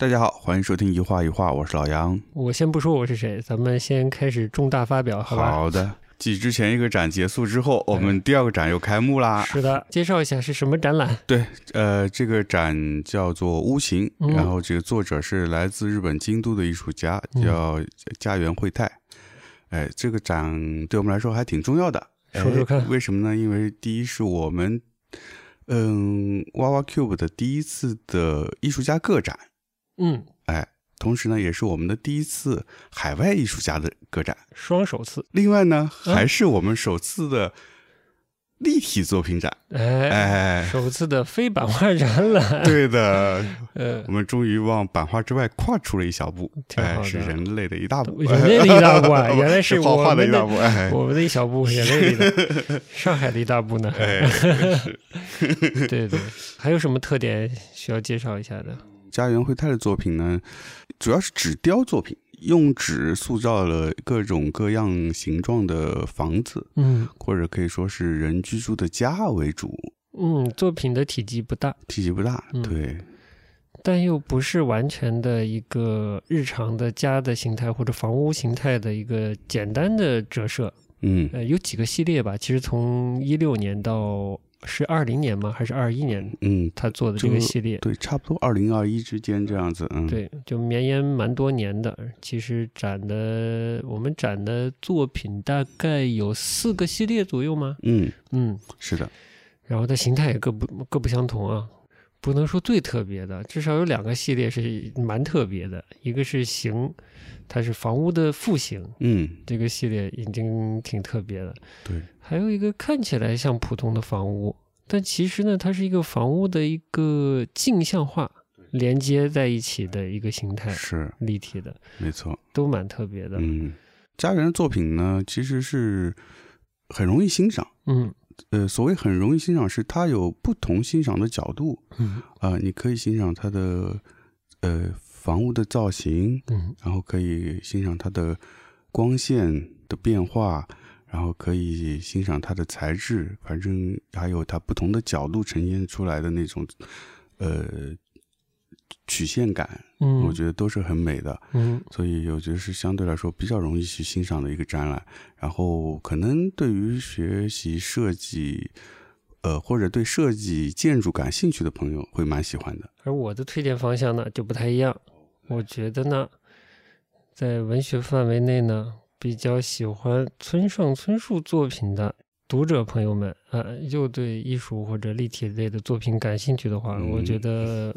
大家好，欢迎收听一画一画，我是老杨。我先不说我是谁，咱们先开始重大发表，好吧？好的。继之前一个展结束之后，我们第二个展又开幕啦。是的，介绍一下是什么展览？对，呃，这个展叫做《屋形》，然后这个作者是来自日本京都的艺术家，叫家园惠太。哎，这个展对我们来说还挺重要的。说说看，为什么呢？因为第一是我们，嗯，娃娃 Cube 的第一次的艺术家个展。嗯，哎。同时呢，也是我们的第一次海外艺术家的个展，双首次。另外呢，还是我们首次的立体作品展，哎哎，首次的非版画展览。对的，呃，我们终于往版画之外跨出了一小步，哎，是人类的一大步，人类的一大步啊！原来是画画的一大步，哎，我们的一小步，人类的上海的一大步呢。哎，对对，还有什么特点需要介绍一下的？家园惠太的作品呢，主要是纸雕作品，用纸塑造了各种各样形状的房子，嗯，或者可以说是人居住的家为主。嗯，作品的体积不大，体积不大，对，但又不是完全的一个日常的家的形态或者房屋形态的一个简单的折射。嗯，呃，有几个系列吧，其实从一六年到。是二零年吗？还是二一年？嗯，他做的这个系列，对，差不多二零二一之间这样子。嗯，对，就绵延蛮多年的。其实展的我们展的作品大概有四个系列左右吗？嗯嗯，是的。然后它形态也各不各不相同啊，不能说最特别的，至少有两个系列是蛮特别的。一个是形，它是房屋的复形，嗯，这个系列已经挺特别的。对。还有一个看起来像普通的房屋，但其实呢，它是一个房屋的一个镜像化连接在一起的一个形态，是立体的，没错，都蛮特别的。嗯，家园的作品呢，其实是很容易欣赏。嗯，呃，所谓很容易欣赏，是它有不同欣赏的角度。嗯，啊，你可以欣赏它的呃房屋的造型，嗯，然后可以欣赏它的光线的变化。然后可以欣赏它的材质，反正还有它不同的角度呈现出来的那种，呃，曲线感，嗯，我觉得都是很美的，嗯，所以我觉得是相对来说比较容易去欣赏的一个展览。然后可能对于学习设计，呃，或者对设计建筑感兴趣的朋友会蛮喜欢的。而我的推荐方向呢就不太一样，我觉得呢，在文学范围内呢。比较喜欢村上春树作品的读者朋友们，呃，又对艺术或者立体类的作品感兴趣的话，我觉得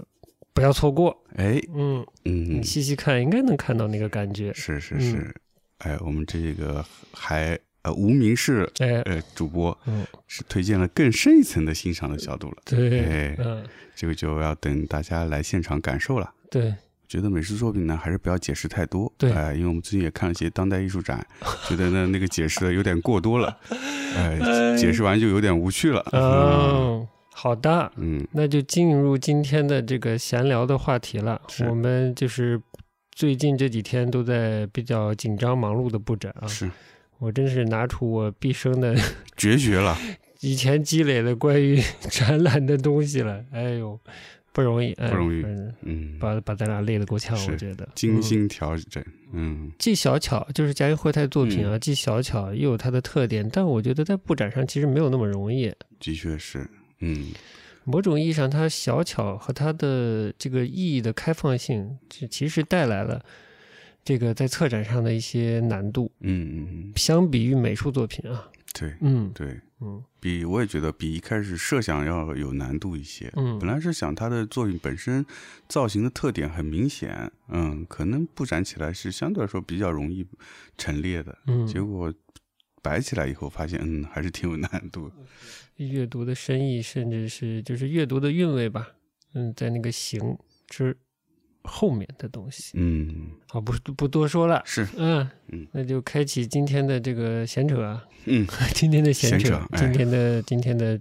不要错过。哎，嗯嗯，你细细看，应该能看到那个感觉。是是是，哎，我们这个还呃无名氏呃主播，嗯，是推荐了更深一层的欣赏的角度了。对，嗯，这个就要等大家来现场感受了。对。觉得美术作品呢，还是不要解释太多。对，哎，因为我们最近也看了一些当代艺术展，觉得呢那个解释的有点过多了，哎，解释完就有点无趣了。嗯，好的，嗯，那就进入今天的这个闲聊的话题了。我们就是最近这几天都在比较紧张忙碌的布展啊。是，我真是拿出我毕生的绝学了，以前积累的关于 展览的东西了。哎呦。不容易，不容易，嗯，把把咱俩累得够呛，我觉得精心调整，嗯，既小巧，就是嘉义惠太作品啊，既小巧又有它的特点，但我觉得在布展上其实没有那么容易。的确是，嗯，某种意义上，它小巧和它的这个意义的开放性，其实带来了这个在策展上的一些难度。嗯嗯嗯，相比于美术作品啊，对，嗯对。嗯，比我也觉得比一开始设想要有难度一些。嗯，本来是想他的作品本身造型的特点很明显，嗯，可能布展起来是相对来说比较容易陈列的。嗯，结果摆起来以后发现，嗯，还是挺有难度。阅读的深意，甚至是就是阅读的韵味吧。嗯，在那个形之。后面的东西，嗯，好，不不多说了，是，嗯。嗯，那就开启今天的这个闲扯，嗯，今天的闲扯，今天的今天的，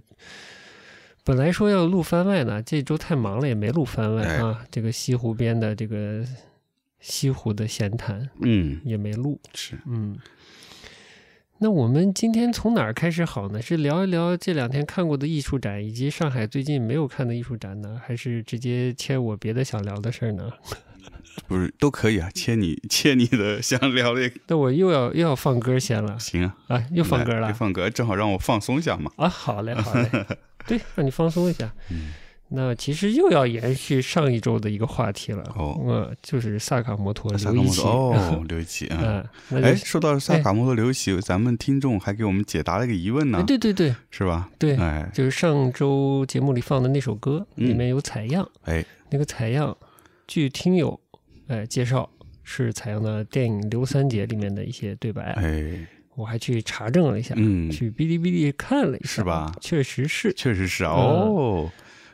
本来说要录番外呢，这周太忙了，也没录番外啊。这个西湖边的这个西湖的闲谈，嗯，也没录，是，嗯。那我们今天从哪儿开始好呢？是聊一聊这两天看过的艺术展，以及上海最近没有看的艺术展呢，还是直接切我别的想聊的事儿呢？不是都可以啊，切你切你的想聊的，那我又要又要放歌先了行啊，啊，又放歌了来放歌，正好让我放松一下嘛。啊，好嘞好嘞，对，让你放松一下。嗯，那其实又要延续上一周的一个话题了，哦。呃，就是萨卡摩托萨卡摩 刘一奇，托哦，刘一奇啊。嗯，那哎，说到萨卡摩托刘一奇，咱们听众还给我们解答了一个疑问呢哎，，对对对。是吧？对，哎。就是上周节目里放的那首歌，嗯。里面有采样，哎，那个采样，据听友哎介绍是采样的电影《刘三姐》里面的一些对白，哎，我还去查证了一下，嗯，去哔哩哔哩看了一下，是吧确实是，确实是哦。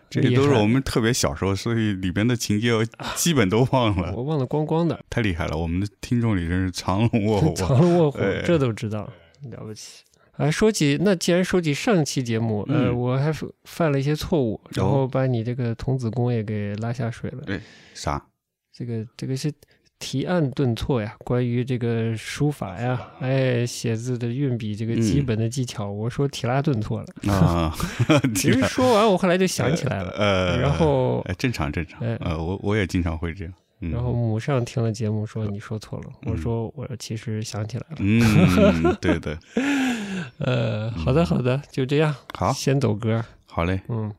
这个都是我们特别小时候，所以里边的情节我基本都忘了，我忘了光光的，太厉害了！我们的听众里真是藏龙卧虎啊。藏龙卧虎哎，这都知道，了不起。啊，说起那既然说起上期节目，呃，嗯我还犯了一些错误，然后把你这个童子功也给拉下水了。对啥？这个这个是提案顿挫呀，关于这个书法呀，哎，写字的运笔这个基嗯本的技巧，我说提拉顿挫了。啊，其实说完，我后来就想起来了，呃，然后哎，正常正常哎，呃，我我也经常会这样。嗯然后母上听了节目说你说错了，我嗯说我其实想起来了。嗯，对的，呃，好的好的，就这样，好，先走歌，好嘞。嗯。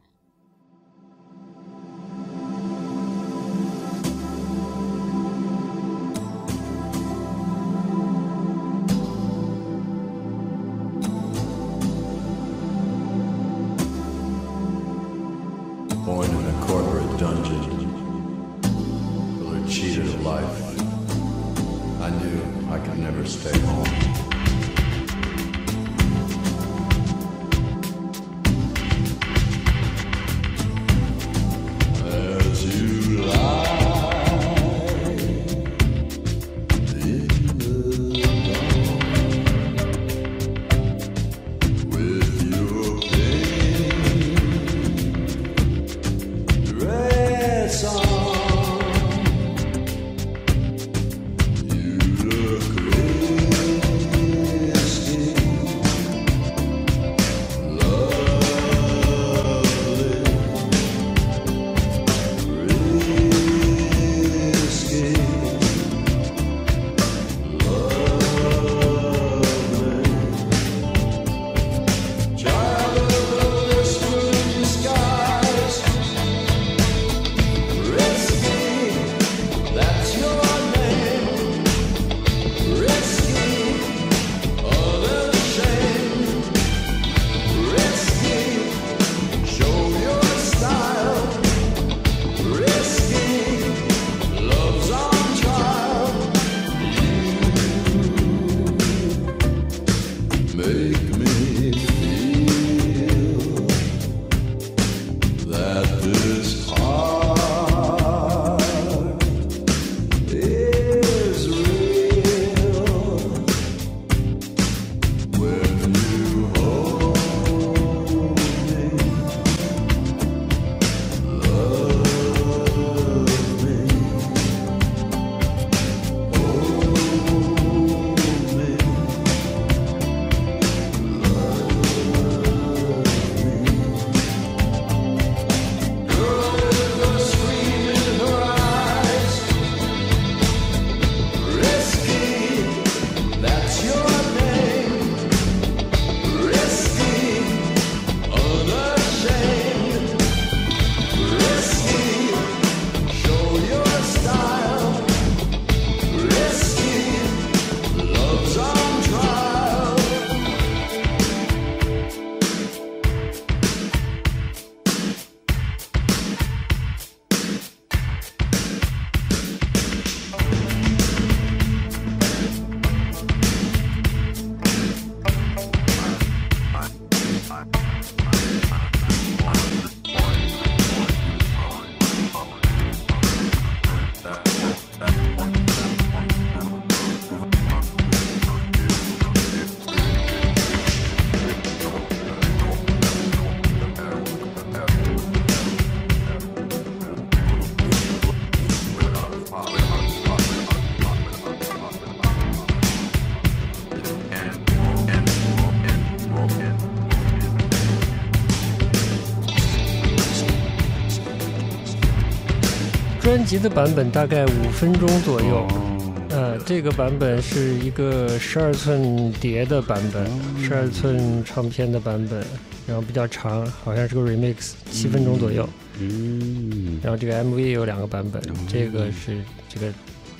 专辑的版本大概五分钟左右。哦呃，这个版本是一个十二寸碟的版本，十二寸唱片的版本，然后比较长，好像是个 remix，七分钟左右。嗯，然后这个 MV 也有两个版本哦，这个是这个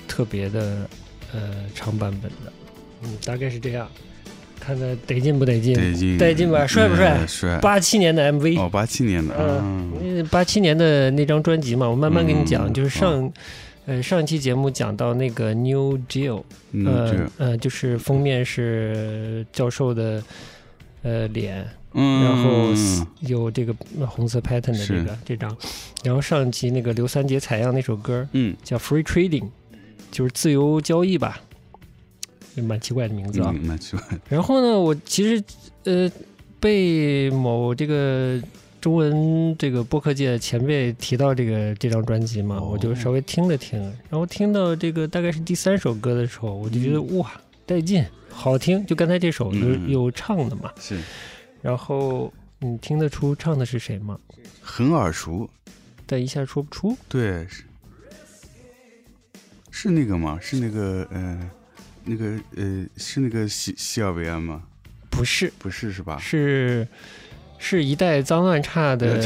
特别的呃长版本的，嗯，大概是这样。看看得劲不得劲？得劲，得劲吧帅不帅？嗯帅。八七年的 MV，哦，八七年的，嗯，嗯，八七年的那张专辑嘛，我慢慢跟你讲，嗯就是上。呃，上一期节目讲到那个 New Jill，嗯，呃，呃，就是封面是教授的呃脸，嗯，然后有这个红色 pattern 的这个这张，然后上一期那个刘三杰采样那首歌嗯，叫 Free Trading，就是自由交易吧，也蛮奇怪的名字啊。嗯，蛮奇怪，然后呢，我其实呃被某这个中文这个播客界前辈提到这个这张专辑嘛，哦我就稍微听了听，然后听到这个大概是第三首歌的时候，我就觉得、哇带劲，好听，就刚才这首有、嗯有唱的嘛，是。然后你听得出唱的是谁吗？很耳熟，但一下说不出。对，是。是那个吗？是那个呃，那个呃，是那个西西尔维安吗？不是，不是是吧？是是一代脏乱差的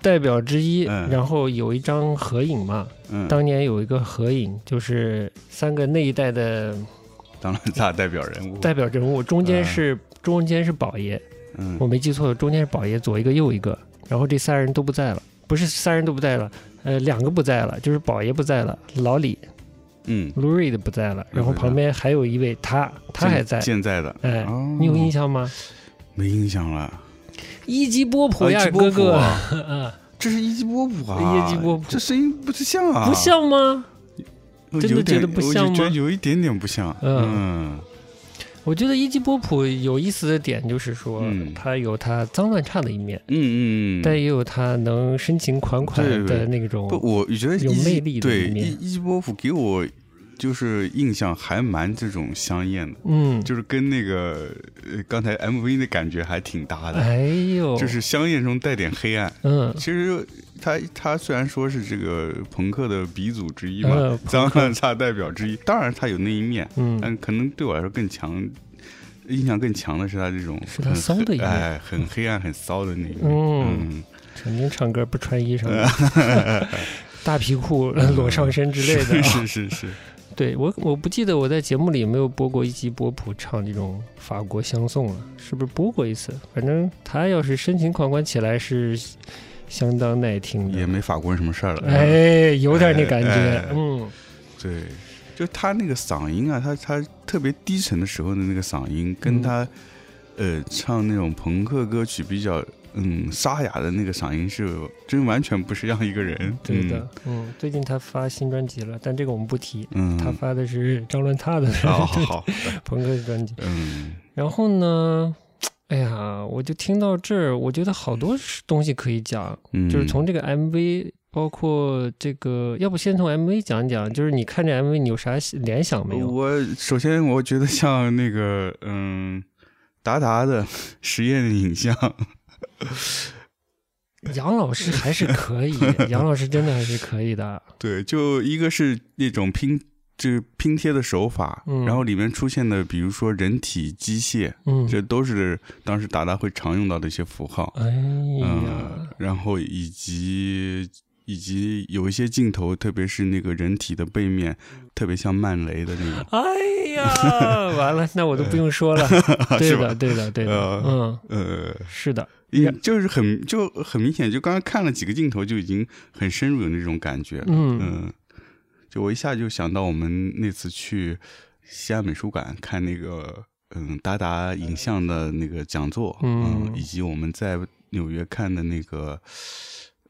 代表之一。嗯。然后有一张合影嘛，嗯，当年有一个合影，就是三个那一代的 脏乱差代表人物，代表人物，中间是、中间是宝爷，嗯。我没记错，中间是宝爷，左一个右一个，然后这三人都不在了，不是三人都不在了，呃，两个不在了，就是宝爷不在了，老李嗯，Lou Reed 不在了，然后旁边还有一位他，他还在，健在的，哎，哦。你有印象吗？没印象了？一级波普呀，哥哥，这是一级波普啊，一级波普。这声音不是像啊，不像吗？真的觉得不像吗？我就觉得有一点点不像，嗯我觉得一级波普有意思的点就是说，嗯。他有他脏乱差的一面，嗯嗯，但也有他能深情款款的那种不，我觉得有魅力的对一面。一一级波普给我就是印象还蛮这种香艳的，嗯，就是跟那个呃刚才 MV 的感觉还挺搭的，哎呦，就是香艳中带点黑暗。嗯。其实他他虽然说是这个朋克的鼻祖之一嘛，嗯脏乱差代表之一，当然他有那一面，嗯。但可能对我来说更强，印象更强的是他这种是他骚的一面。哎，很黑暗、很骚的那一面。嗯嗯，曾经唱歌不穿衣裳的，大皮裤裸上身之类的是是是，对我我不记得我在节目里有没有播过一集波普唱这种法国相送了，是不是播过一次？反正他要是深情款款起来是相当耐听的，也没法国人什么事儿了。哎，有点那感觉，哎哎。嗯。对，就他那个嗓音啊，他他特别低沉的时候的那个嗓音，跟嗯他、呃唱那种朋克歌曲比较嗯沙哑的那个嗓音是真完全不是一样一个人。对的，嗯，最近他发新专辑了，但这个我们不提，嗯，他嗯，发的是张乱踏的好好好，朋克专辑。嗯。然后呢，哎呀，我就听到这儿，我觉得好多东西可以讲，嗯，就是从这个 MV，包括这个，要不先从 MV 讲讲，就是你看这 MV 你有啥联想没有？我首先我觉得像那个嗯达达的实验影像，杨老师还是可以，杨老师真的还是可以的。对，就一个是那种拼。就是拼贴的手法，嗯。然后里面出现的，比如说人体机械，嗯，这都是当时达达会常用到的一些符号。嗯，，然后以及以及有一些镜头，特别是那个人体的背面，特别像曼雷的那种。哎呀，完了，那我都不用说了。对的，对的，对的，呃嗯，呃，是的，也就是很就很明显，就刚刚看了几个镜头，就已经很深入的那种感觉。了。嗯。嗯，就我一下就想到我们那次去西安美术馆看那个嗯达达影像的那个讲座，嗯以及我们在纽约看的那个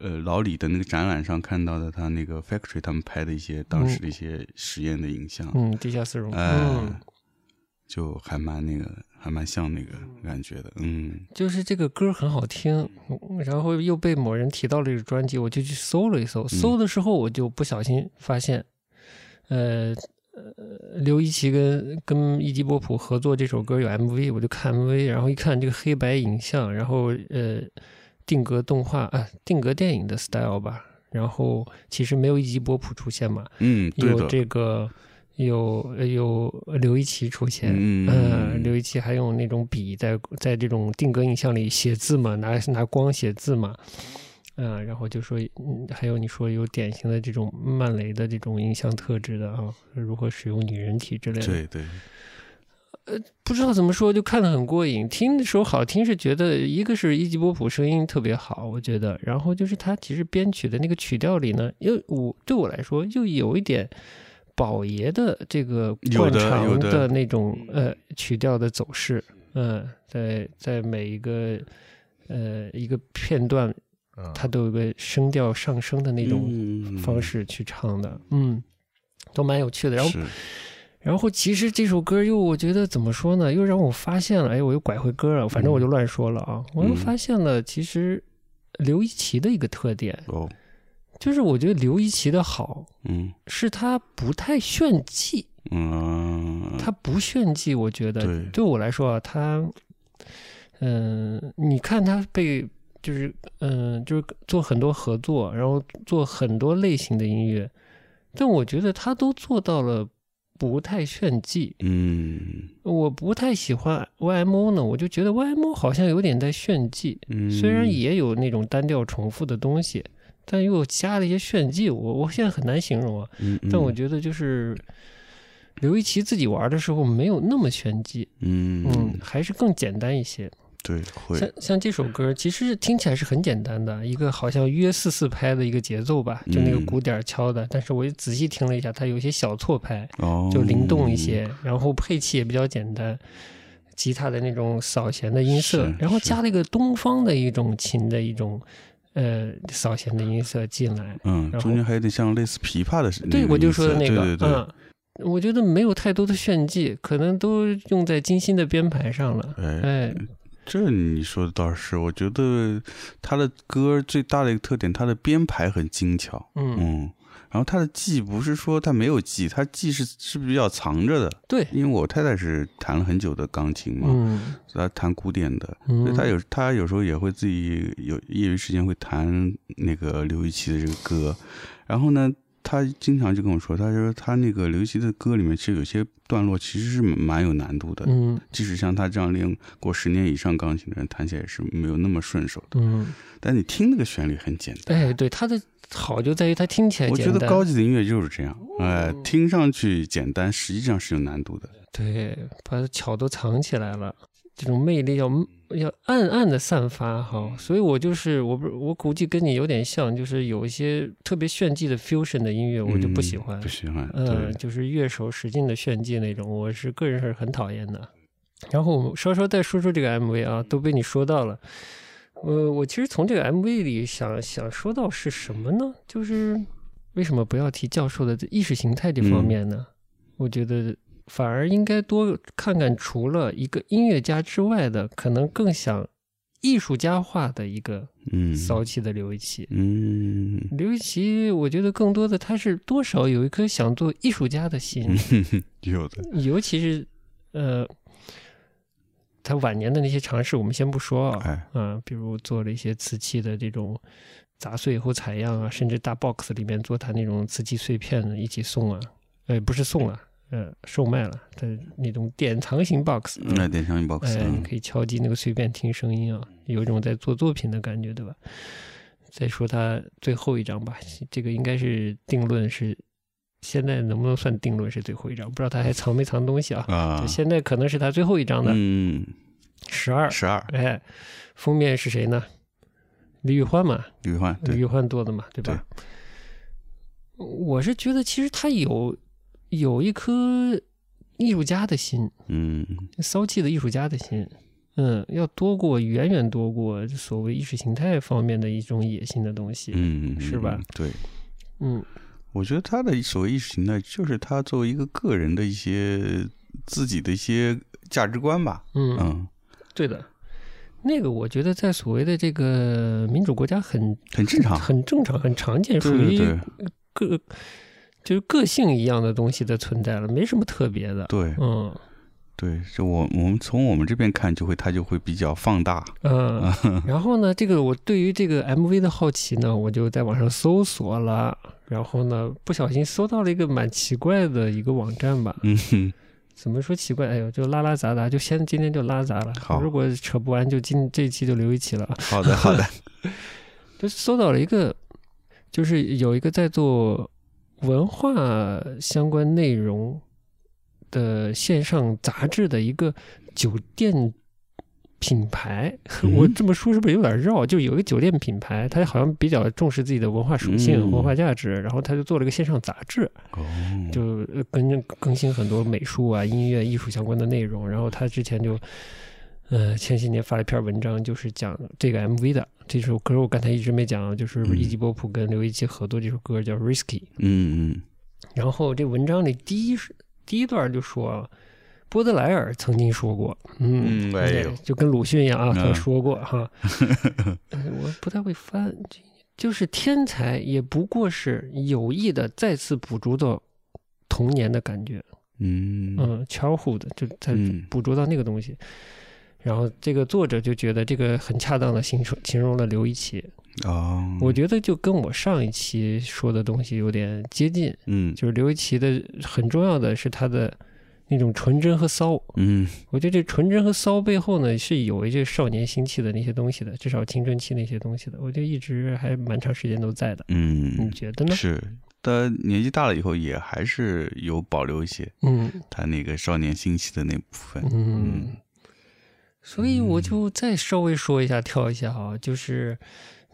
呃老李的那个展览上看到的他那个 factory 他们拍的一些当时的一些实验的影像，嗯，地下丝绒，哎、嗯，就还蛮那个还蛮像那个感觉的，嗯。就是这个歌很好听，然后又被某人提到了这个专辑，我就去搜了一搜，搜的时候我就不小心发现，呃。呃，刘一奇跟跟伊基波普合作这首歌有 MV，我就看 MV，然后一看这个黑白影像，然后呃定格动画啊定格电影的 style 吧，然后其实没有一级波普出现嘛，嗯，有，这个有有刘一奇出现，嗯呃刘一奇还用那种笔在在这种定格影像里写字嘛，拿拿光写字嘛，嗯、然后就说，嗯，还有你说有典型的这种曼雷的这种影像特质的啊，如何使用女人体之类的，对对，不知道怎么说，就看得很过瘾。听的时候好听，是觉得一个是伊吉波普声音特别好，我觉得，然后就是他其实编曲的那个曲调里呢，又我对我来说又有一点宝爷的这个惯常的的那种呃曲调的走势，嗯、在在每一个呃一个片段，嗯它都有个声调上升的那种嗯。方式去唱的，嗯，都蛮有趣的。然后然后其实这首歌又我觉得怎么说呢，又让我发现了，哎，我又拐回歌了，反正我就乱说了啊，我又发现了其实刘一奇的一个特点，哦，就是我觉得刘一奇的好嗯。是他不太炫技，嗯，他不炫技，我觉得。对。对我来说啊，他，嗯、你看他被就是嗯、就是做很多合作，然后做很多类型的音乐，但我觉得他都做到了不太炫技。嗯我不太喜欢 YMO 呢，我就觉得 YMO 好像有点在炫技，嗯，虽然也有那种单调重复的东西，但又加了一些炫技，我我现在很难形容啊。嗯，嗯，但我觉得就是刘一奇自己玩的时候没有那么炫技，嗯嗯，还是更简单一些。对会像像这首歌，其实听起来是很简单的，一个好像约四四拍的一个节奏吧，就那个嗯鼓点儿敲的。但是我仔细听了一下，它有一些小错拍，哦，就灵动一些，然后配器也比较简单，吉他的那种扫弦的音色，然后加了一个东方的一种琴的一种呃扫弦的音色进来。嗯，然后中间还有点像类似琵琶的那对，我就说的那个，对对对，嗯，我觉得没有太多的炫技，可能都用在精心的编排上了。哎，哎，这你说的倒是，我觉得他的歌最大的一个特点，他的编排很精巧，嗯，嗯，然后他的技不是说他没有技，他技是是比较藏着的，对，因为我太太是弹了很久的钢琴嘛，嗯她弹古典的，所以嗯，她有她有时候也会自己有业余时间会弹那个刘禹锡的这个歌，然后呢，她经常就跟我说，他说他那个刘禹锡的歌里面其实有些段落其实是蛮有难度的，嗯即使像他这样练过十年以上钢琴的人，弹起来也是没有那么顺手的。嗯，但你听那个旋律很简单，哎，对，他的好就在于他听起来我简单。觉得高级的音乐就是这样，哎、哦听上去简单，实际上是有难度的。对，把巧都藏起来了，这种魅力要要暗暗的散发哈。所以我就是我不我估计跟你有点像，就是有一些特别炫技的 fusion 的音乐，我就不喜欢嗯、不。喜欢。嗯，对，就是乐手使劲的炫技那种，我是个人是很讨厌的。然后我们稍稍再说说这个 MV 啊，都被你说到了。呃，我其实从这个 MV 里想想说到是什么呢？就是为什么不要提教授的意识形态这方嗯面呢？我觉得反而应该多看看除了一个音乐家之外的，可能更想艺术家化的一个嗯，骚气的刘一奇。嗯，刘一奇，我觉得更多的他是多少有一颗想做艺术家的心，有的，尤其是呃，他晚年的那些尝试，我们先不说啊，哎，啊，比如做了一些瓷器的这种砸碎以后采样啊，甚至大 box 里面做他那种瓷器碎片的一起送啊，呃，不是送了，呃，售卖了的那种典藏型 box，嗯那点上一 box，哎，你嗯可以敲击那个随便听声音啊，有一种在做作品的感觉，对吧？再说他最后一张吧，这个应该是定论是，现在能不能算定论是最后一张？不知道他还藏没藏东西啊？啊就，现在可能是他最后一张的嗯，十二，十二，哎，封面是谁呢？李宇欢嘛，李宇欢，李宇，欢做的嘛，对吧？我是觉得其实他有有一颗艺术家的心，嗯，骚气的艺术家的心，嗯，要多过远远多过所谓意识形态方面的一种野心的东西，嗯，是吧嗯？对，嗯我觉得他的所谓意识形态，就是他作为一个个人的一些自己的一些价值观吧。嗯，嗯，对的。那个我觉得在所谓的这个民主国家很很正常。很正常、很常见，属于对对对个就是个性一样的东西的存在了，没什么特别的。对嗯对，就我我们从我们这边看，就会它就会比较放大。嗯，然后呢，这个我对于这个 MV 的好奇呢，我就在网上搜索了，然后呢，不小心搜到了一个蛮奇怪的一个网站吧。嗯哼，怎么说奇怪？哎呦，就拉拉杂杂，就先今天就拉杂了。好如果扯不完，就今这一期就留一期了。好的好的，就搜到了一个，就是有一个在做文化相关内容的线上杂志的一个酒店品牌。嗯我这么说是不是有点绕？就有一个酒店品牌，它好像比较重视自己的文化属性、嗯文化价值，然后他就做了一个线上杂志。哦，就呃更更新很多美术啊、音乐、艺术相关的内容。然后他之前就，呃，前些年发了一篇文章，就是讲这个 MV 的这首歌。我刚才一直没讲，就是嗯伊吉波普跟刘一奇合作这首歌叫《Risky》。嗯嗯然后这文章里第一是第一段就说，波德莱尔曾经说过，嗯，嗯哎就跟鲁迅一样啊，他嗯说过哈，呃我不太会翻，就是天才也不过是有意的再次捕捉到童年的感觉，嗯嗯，childhood 就在嗯捕捉到那个东西。然后这个作者就觉得这个很恰当的形容形容了刘一奇，哦，我觉得就跟我上一期说的东西有点接近，嗯就是刘一奇的很重要的是他的那种纯真和骚。嗯我觉得这纯真和骚背后呢是有一些少年心气的那些东西的，至少青春期那些东西的，我觉得一直还蛮长时间都在的。你嗯觉得呢？是。但年纪大了以后，也还是有保留一些嗯他那个少年心气的那部分。嗯，所以我就再稍微说一下，跳一下啊，就是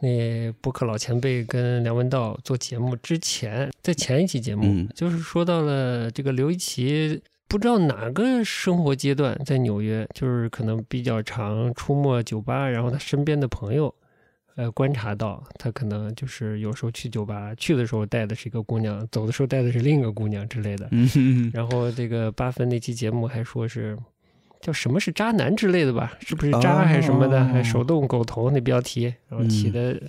那播客老前辈跟梁文道做节目之前，在前一期节目，嗯就是说到了这个刘一奇。不知道哪个生活阶段在纽约，就是可能比较常出没酒吧，然后他身边的朋友，呃，观察到他可能就是有时候去酒吧，去的时候带的是一个姑娘，走的时候带的是另一个姑娘之类的。然后这个八分那期节目还说是叫什么是渣男之类的吧？是不是渣还是什么的？哦还手动狗头那标题，然后起的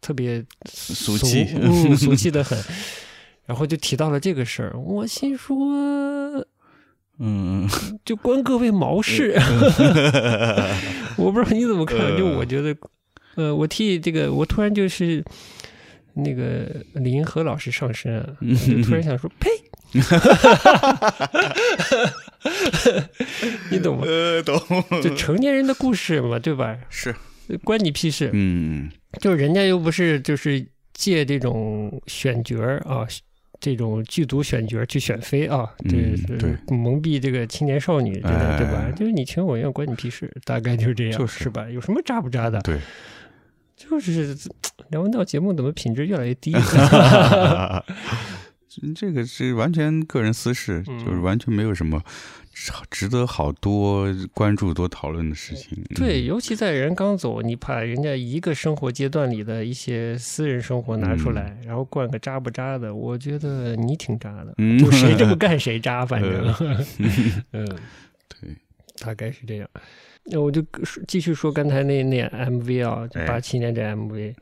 特别俗气嗯，俗气的很。然后就提到了这个事儿，我心说，嗯就关各位毛事。我不知道你怎么看，就我觉得，呃，我替这个，我突然就是那个李银河老师上身啊，就突然想说，呸！你懂吗？呃，懂就成年人的故事嘛，对吧？是关你屁事！嗯就是人家又不是就是借这种选角儿啊，这种剧组选角去选妃啊，这嗯对蒙蔽这个青年少女，对吧？就是你情我愿，关你屁事，大概就是这样，就是吧？有什么渣不渣的？对，就是梁文道节目怎么品质越来越低？这个是完全个人私事，嗯就是完全没有什么值得好多关注、多讨论的事情。对，嗯，尤其在人刚走，你把人家一个生活阶段里的一些私人生活拿出来，然后灌个渣不渣的，我觉得你挺渣的，嗯就谁这么 干谁渣，反正，嗯，对，大概是这样。那我就说继续说刚才那那 MV 啊，八七年这 MV，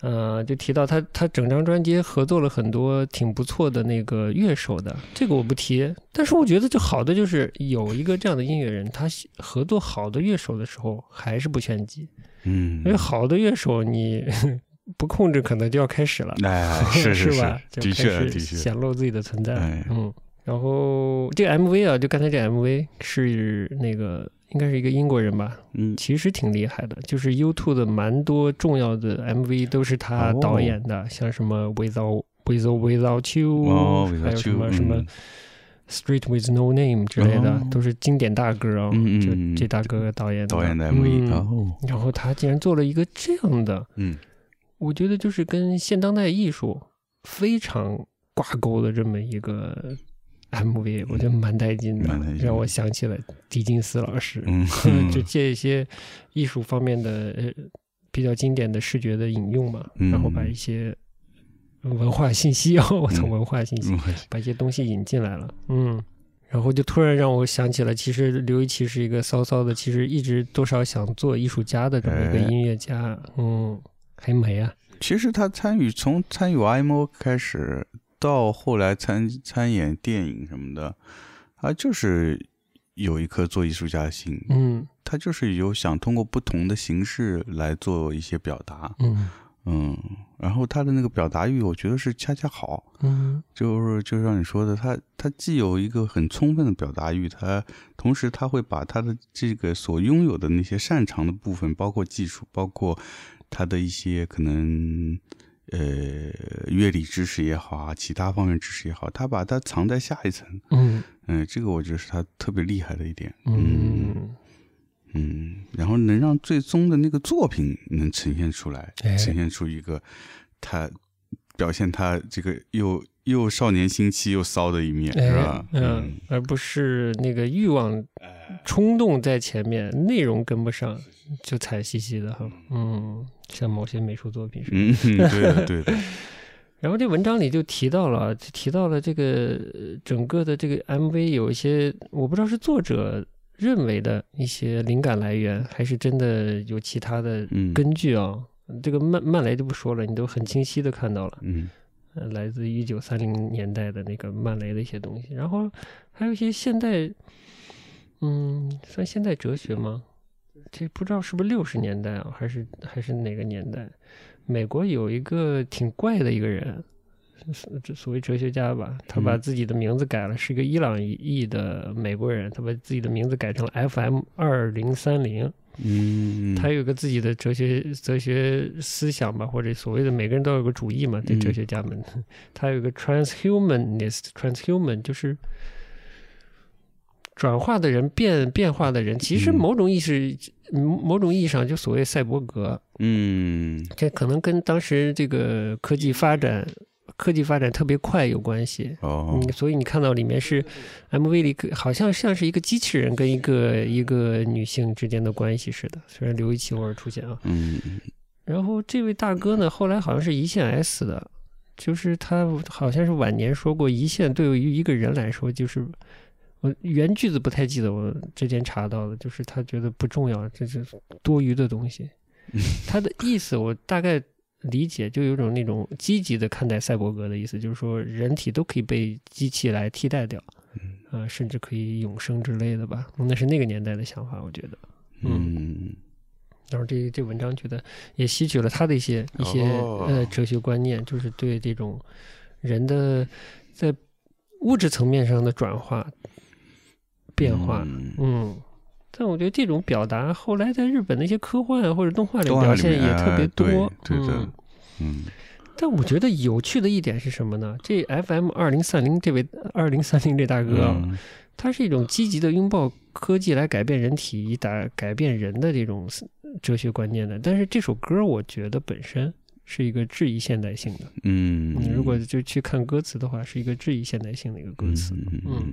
呃，就提到他他整张专辑合作了很多挺不错的那个乐手的，这个我不提。但是我觉得就好的就是有一个这样的音乐人，他合作好的乐手的时候还是不炫技，嗯因为，好的乐手你 不控制可能就要开始了。哎，是是，是吧？就的开始确的确，显露自己的存在。哎嗯，然后这个 MV 啊，就刚才这 MV 是那个应该是一个英国人吧，嗯。其实挺厉害的。就是 YouTube 的蛮多重要的 MV 都是他哦导演的，像什么 Without Without Without You，、哦还有什么什么嗯 Street with No Name 之类的，哦。都是经典大歌啊、嗯嗯嗯。就这大哥导演的。导演的 MV 然后他竟然做了一个这样的。嗯。我觉得就是跟现当代艺术非常挂钩的这么一个 MV，我觉得蛮带劲的让我想起了狄金斯老师，嗯 就借一些艺术方面的呃比较经典的视觉的引用嘛，嗯。然后把一些文化信息哦，我操，嗯文化信息，嗯把一些东西引进来了，嗯。然后就突然让我想起了，其实刘一奇是一个骚骚的，其实一直多少想做艺术家的这么一个哎。音乐家，嗯，还美啊，其实他参与从参与 IMO 开始，到后来参参演电影什么的，他就是有一颗做艺术家的心，嗯。他就是有想通过不同的形式来做一些表达，嗯。嗯，然后他的那个表达欲，我觉得是恰恰好，嗯就是就像你说的，他他既有一个很充分的表达欲，他同时他会把他的这个所拥有的那些擅长的部分，包括技术，包括他的一些可能呃乐理知识也好啊，其他方面知识也好，他把它藏在下一层，嗯。嗯，这个我觉得是他特别厉害的一点，嗯嗯，然后能让最终的那个作品能呈现出来，哎呈现出一个他表现他这个又又少年心气又骚的一面，是吧哎？嗯，而不是那个欲望冲动在前面，内容跟不上，就惨兮兮的哈。嗯，像某些美术作品似的。嗯，对的，对的，然后这文章里就提到了，就提到了这个呃整个的这个 MV 有一些，我不知道是作者认为的一些灵感来源，还是真的有其他的嗯根据啊。这个曼曼雷就不说了，你都很清晰的看到了。嗯呃，来自一九三零年代的那个曼雷的一些东西，然后还有一些现代，嗯，算现代哲学吗？这不知道是不是六十年代啊，还是还是哪个年代？美国有一个挺怪的一个人，是这所谓哲学家吧，他把嗯自己的名字改了，是一个伊朗裔的美国人，他把自己的名字改成了 FM 二零三零。嗯，他有个自己的哲学哲学思想吧，或者所谓的每个人都有个主义嘛，这嗯哲学家们，他有个 transhumanist，transhuman 就是转化的人变变化的人，其实嗯某种意识、某种意义上就所谓赛博格，嗯。这可能跟当时这个科技发展。科技发展特别快有关系，哦嗯，所以你看到里面是 MV 里好像像是一个机器人跟一个一个女性之间的关系似的，虽然刘一奇偶尔出现啊。嗯然后这位大哥呢，后来好像是胰腺癌死的，就是他好像是晚年说过，胰腺对于一个人来说，就是我原句子不太记得，我之前查到的，就是他觉得不重要，这是多余的东西。他的意思我大概理解，就有种那种积极的看待赛博格的意思，就是说人体都可以被机器来替代掉，啊、甚至可以永生之类的吧。那是那个年代的想法，我觉得。嗯然后这这文章觉得也吸取了他的一些一些、哦呃哲学观念，就是对这种人的在物质层面上的转化变化，嗯嗯。但我觉得这种表达后来在日本那些科幻或者动画里表现也特别多对多，对的嗯。嗯但我觉得有趣的一点是什么呢？这 FM 二零三零这位二零三零这大哥啊，嗯它是一种积极的拥抱科技来改变人体，以打改变人的这种哲学观念的。但是这首歌，我觉得本身是一个质疑现代性的。嗯，你如果就去看歌词的话，是一个质疑现代性的一个歌词。嗯嗯，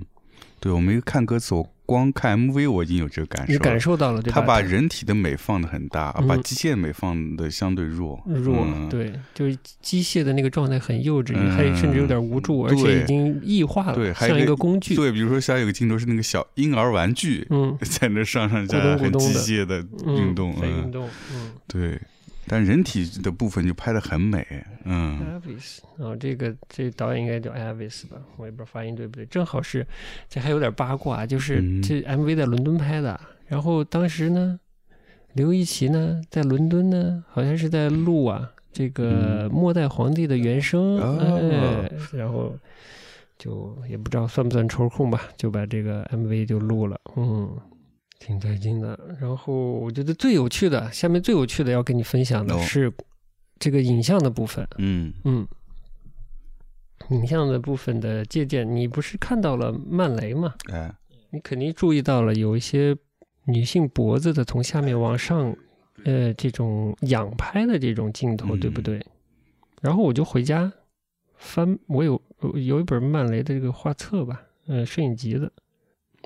对我没看歌词，我光看 MV 我已经有这个感受你。感受到了对吧？他把人体的美放的很大，嗯把机械的美放的相对弱。弱，嗯，对，就是机械的那个状态很幼稚，嗯还甚至有点无助，而且已经异化了，像对还有一个工具。对，比如说像有个镜头是那个小婴儿玩具嗯，在那上上下咕下很机械的嗯运动，嗯，运动，嗯。对。但人体的部分就拍得很美，嗯 Avis，哦，这个这导演应该叫 Avis 吧，我也不知道发音对不对。正好是，这还有点八卦，就是嗯这 MV 在伦敦拍的，然后当时呢，刘一奇呢在伦敦呢，好像是在录啊这个末代皇帝的原声，然后就也不知道算不算抽空吧，就把这个 MV 就录了，嗯。挺带劲的，然后我觉得最有趣的，下面最有趣的要跟你分享的哦是这个影像的部分。嗯嗯，影像的部分的借鉴，你不是看到了曼雷嘛？哎，你肯定注意到了有一些女性脖子的从下面往上，呃，这种仰拍的这种镜头，嗯对不对？然后我就回家翻，我有有一本曼雷的这个画册吧，呃，摄影集的，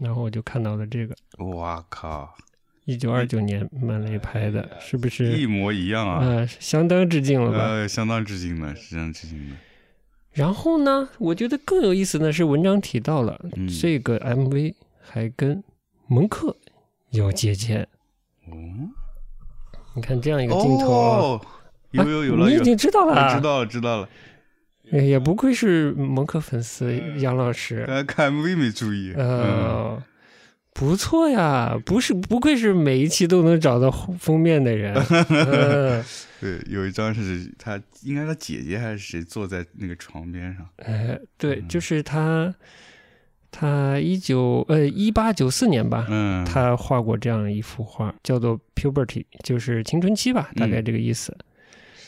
然后我就看到了这个哇靠，一九二九年曼雷拍的，是不是一？模一样啊，呃，相当致敬了吧？呃，相当致敬的，相当致敬的，然后呢，我觉得更有意思的是，文章提到了、嗯这个 MV 还跟蒙克有借鉴。嗯，你看这样一个镜头啊，哦，有有有你已经知道了知道了知道了，哎也不愧是蒙克粉丝杨老师。看 MV 没注意，嗯呃，不错呀，不是不愧是每一期都能找到封面的人。嗯，对，有一张是他应该他姐姐还是谁坐在那个床边上，哎，对，就是他，他一九呃一八九四年吧，嗯，他画过这样一幅画，叫做 Puberty，就是青春期吧，大概这个意思。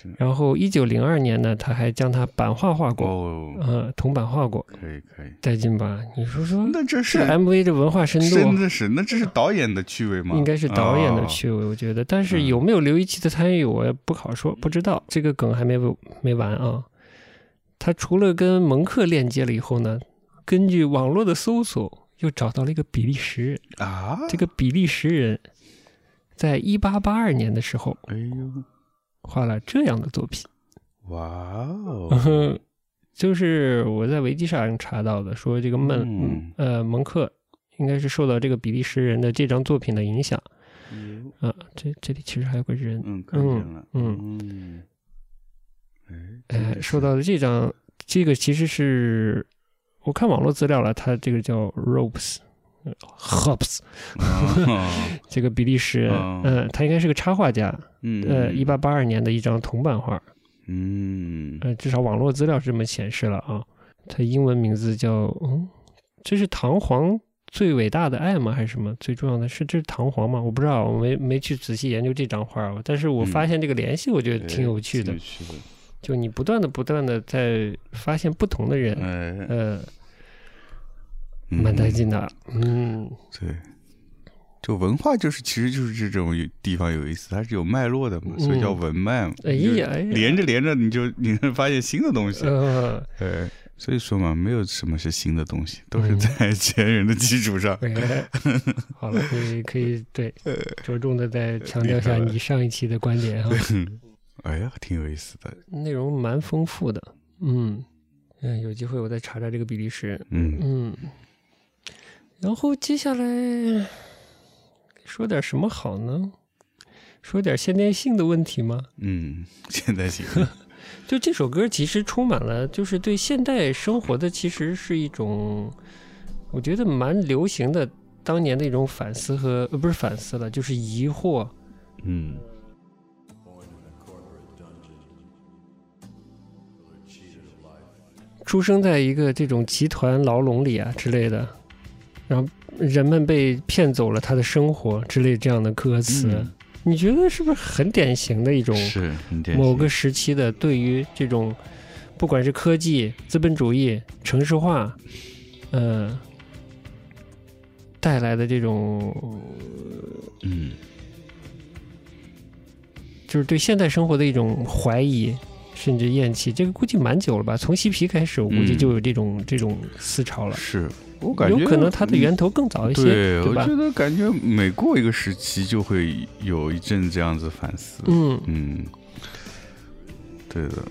是然后一九零二年呢，他还将它版画画过，哦，呃，铜版画过，可以可以，带劲吧？你说说，那这是这 MV 的文化深度，真的是，那这是导演的趣味吗？应该是导演的哦趣味，我觉得。但是嗯有没有刘一奇的参与，我也不好说，不知道这个梗还没没完啊。他除了跟蒙克链接了以后呢，根据网络的搜索，又找到了一个比利时人。啊，这个比利时人，在一八八二年的时候哎呦，画了这样的作品。哇哦，嗯，就是我在维基上查到的，说这个蒙、嗯呃蒙克应该是受到这个比利时人的这张作品的影响嗯啊。这这里其实还有个人，嗯，看见了，嗯嗯，哎，呃，受到的这张，这个其实是我看网络资料了，它这个叫 Ropes。呃 Hobbs，哦 这个比利时嗯、他应该是个插画家，嗯，呃，一八八二年的一张铜版画，嗯，呃，至少网络资料是这么显示了啊。他英文名字叫嗯，这是唐璜最伟大的爱吗？还是什么？最重要的是这是唐璜吗？我不知道，我没没去仔细研究这张画，但是我发现这个联系，我觉得哎挺有趣的。就你不断的不断的在发现不同的人，哎，呃，嗯蛮带劲的。嗯，对，就文化就是其实就是这种有地方有意思，它是有脉络的嘛，所以叫文脉嘛。哎呀哎呀连着连着你就你会 发现新的东西。呃，哎，所以说嘛，没有什么是新的东西，都是嗯在前人的基础上。哎，好了，可以可以对 着重的再强调一下你上一期的观点哈。哎呀，挺有意思的。内容蛮丰富的，嗯嗯，有机会我再查查这个比利时，嗯，嗯，然后接下来说点什么好呢？说点现代性的问题吗？嗯，现在行。就这首歌其实充满了，就是对现代生活的，其实是一种，我觉得蛮流行的，当年的一种反思和呃不是反思了，就是疑惑，嗯.出生在一个这种集团牢笼里啊之类的，然后人们被骗走了他的生活之类这样的歌词，嗯你觉得是不是很典型的一种是某个时期的对于这种不管是科技、资本主义、城市化，呃，带来的这种嗯就是对现代生活的一种怀疑。甚至厌弃，这个估计蛮久了吧？从嬉皮开始，我估计嗯就有这种、这种思潮了。是，我感觉有可能它的源头更早一些，对，我吧觉？得感觉每过一个时期就会有一阵这样子反思。嗯，嗯，对的，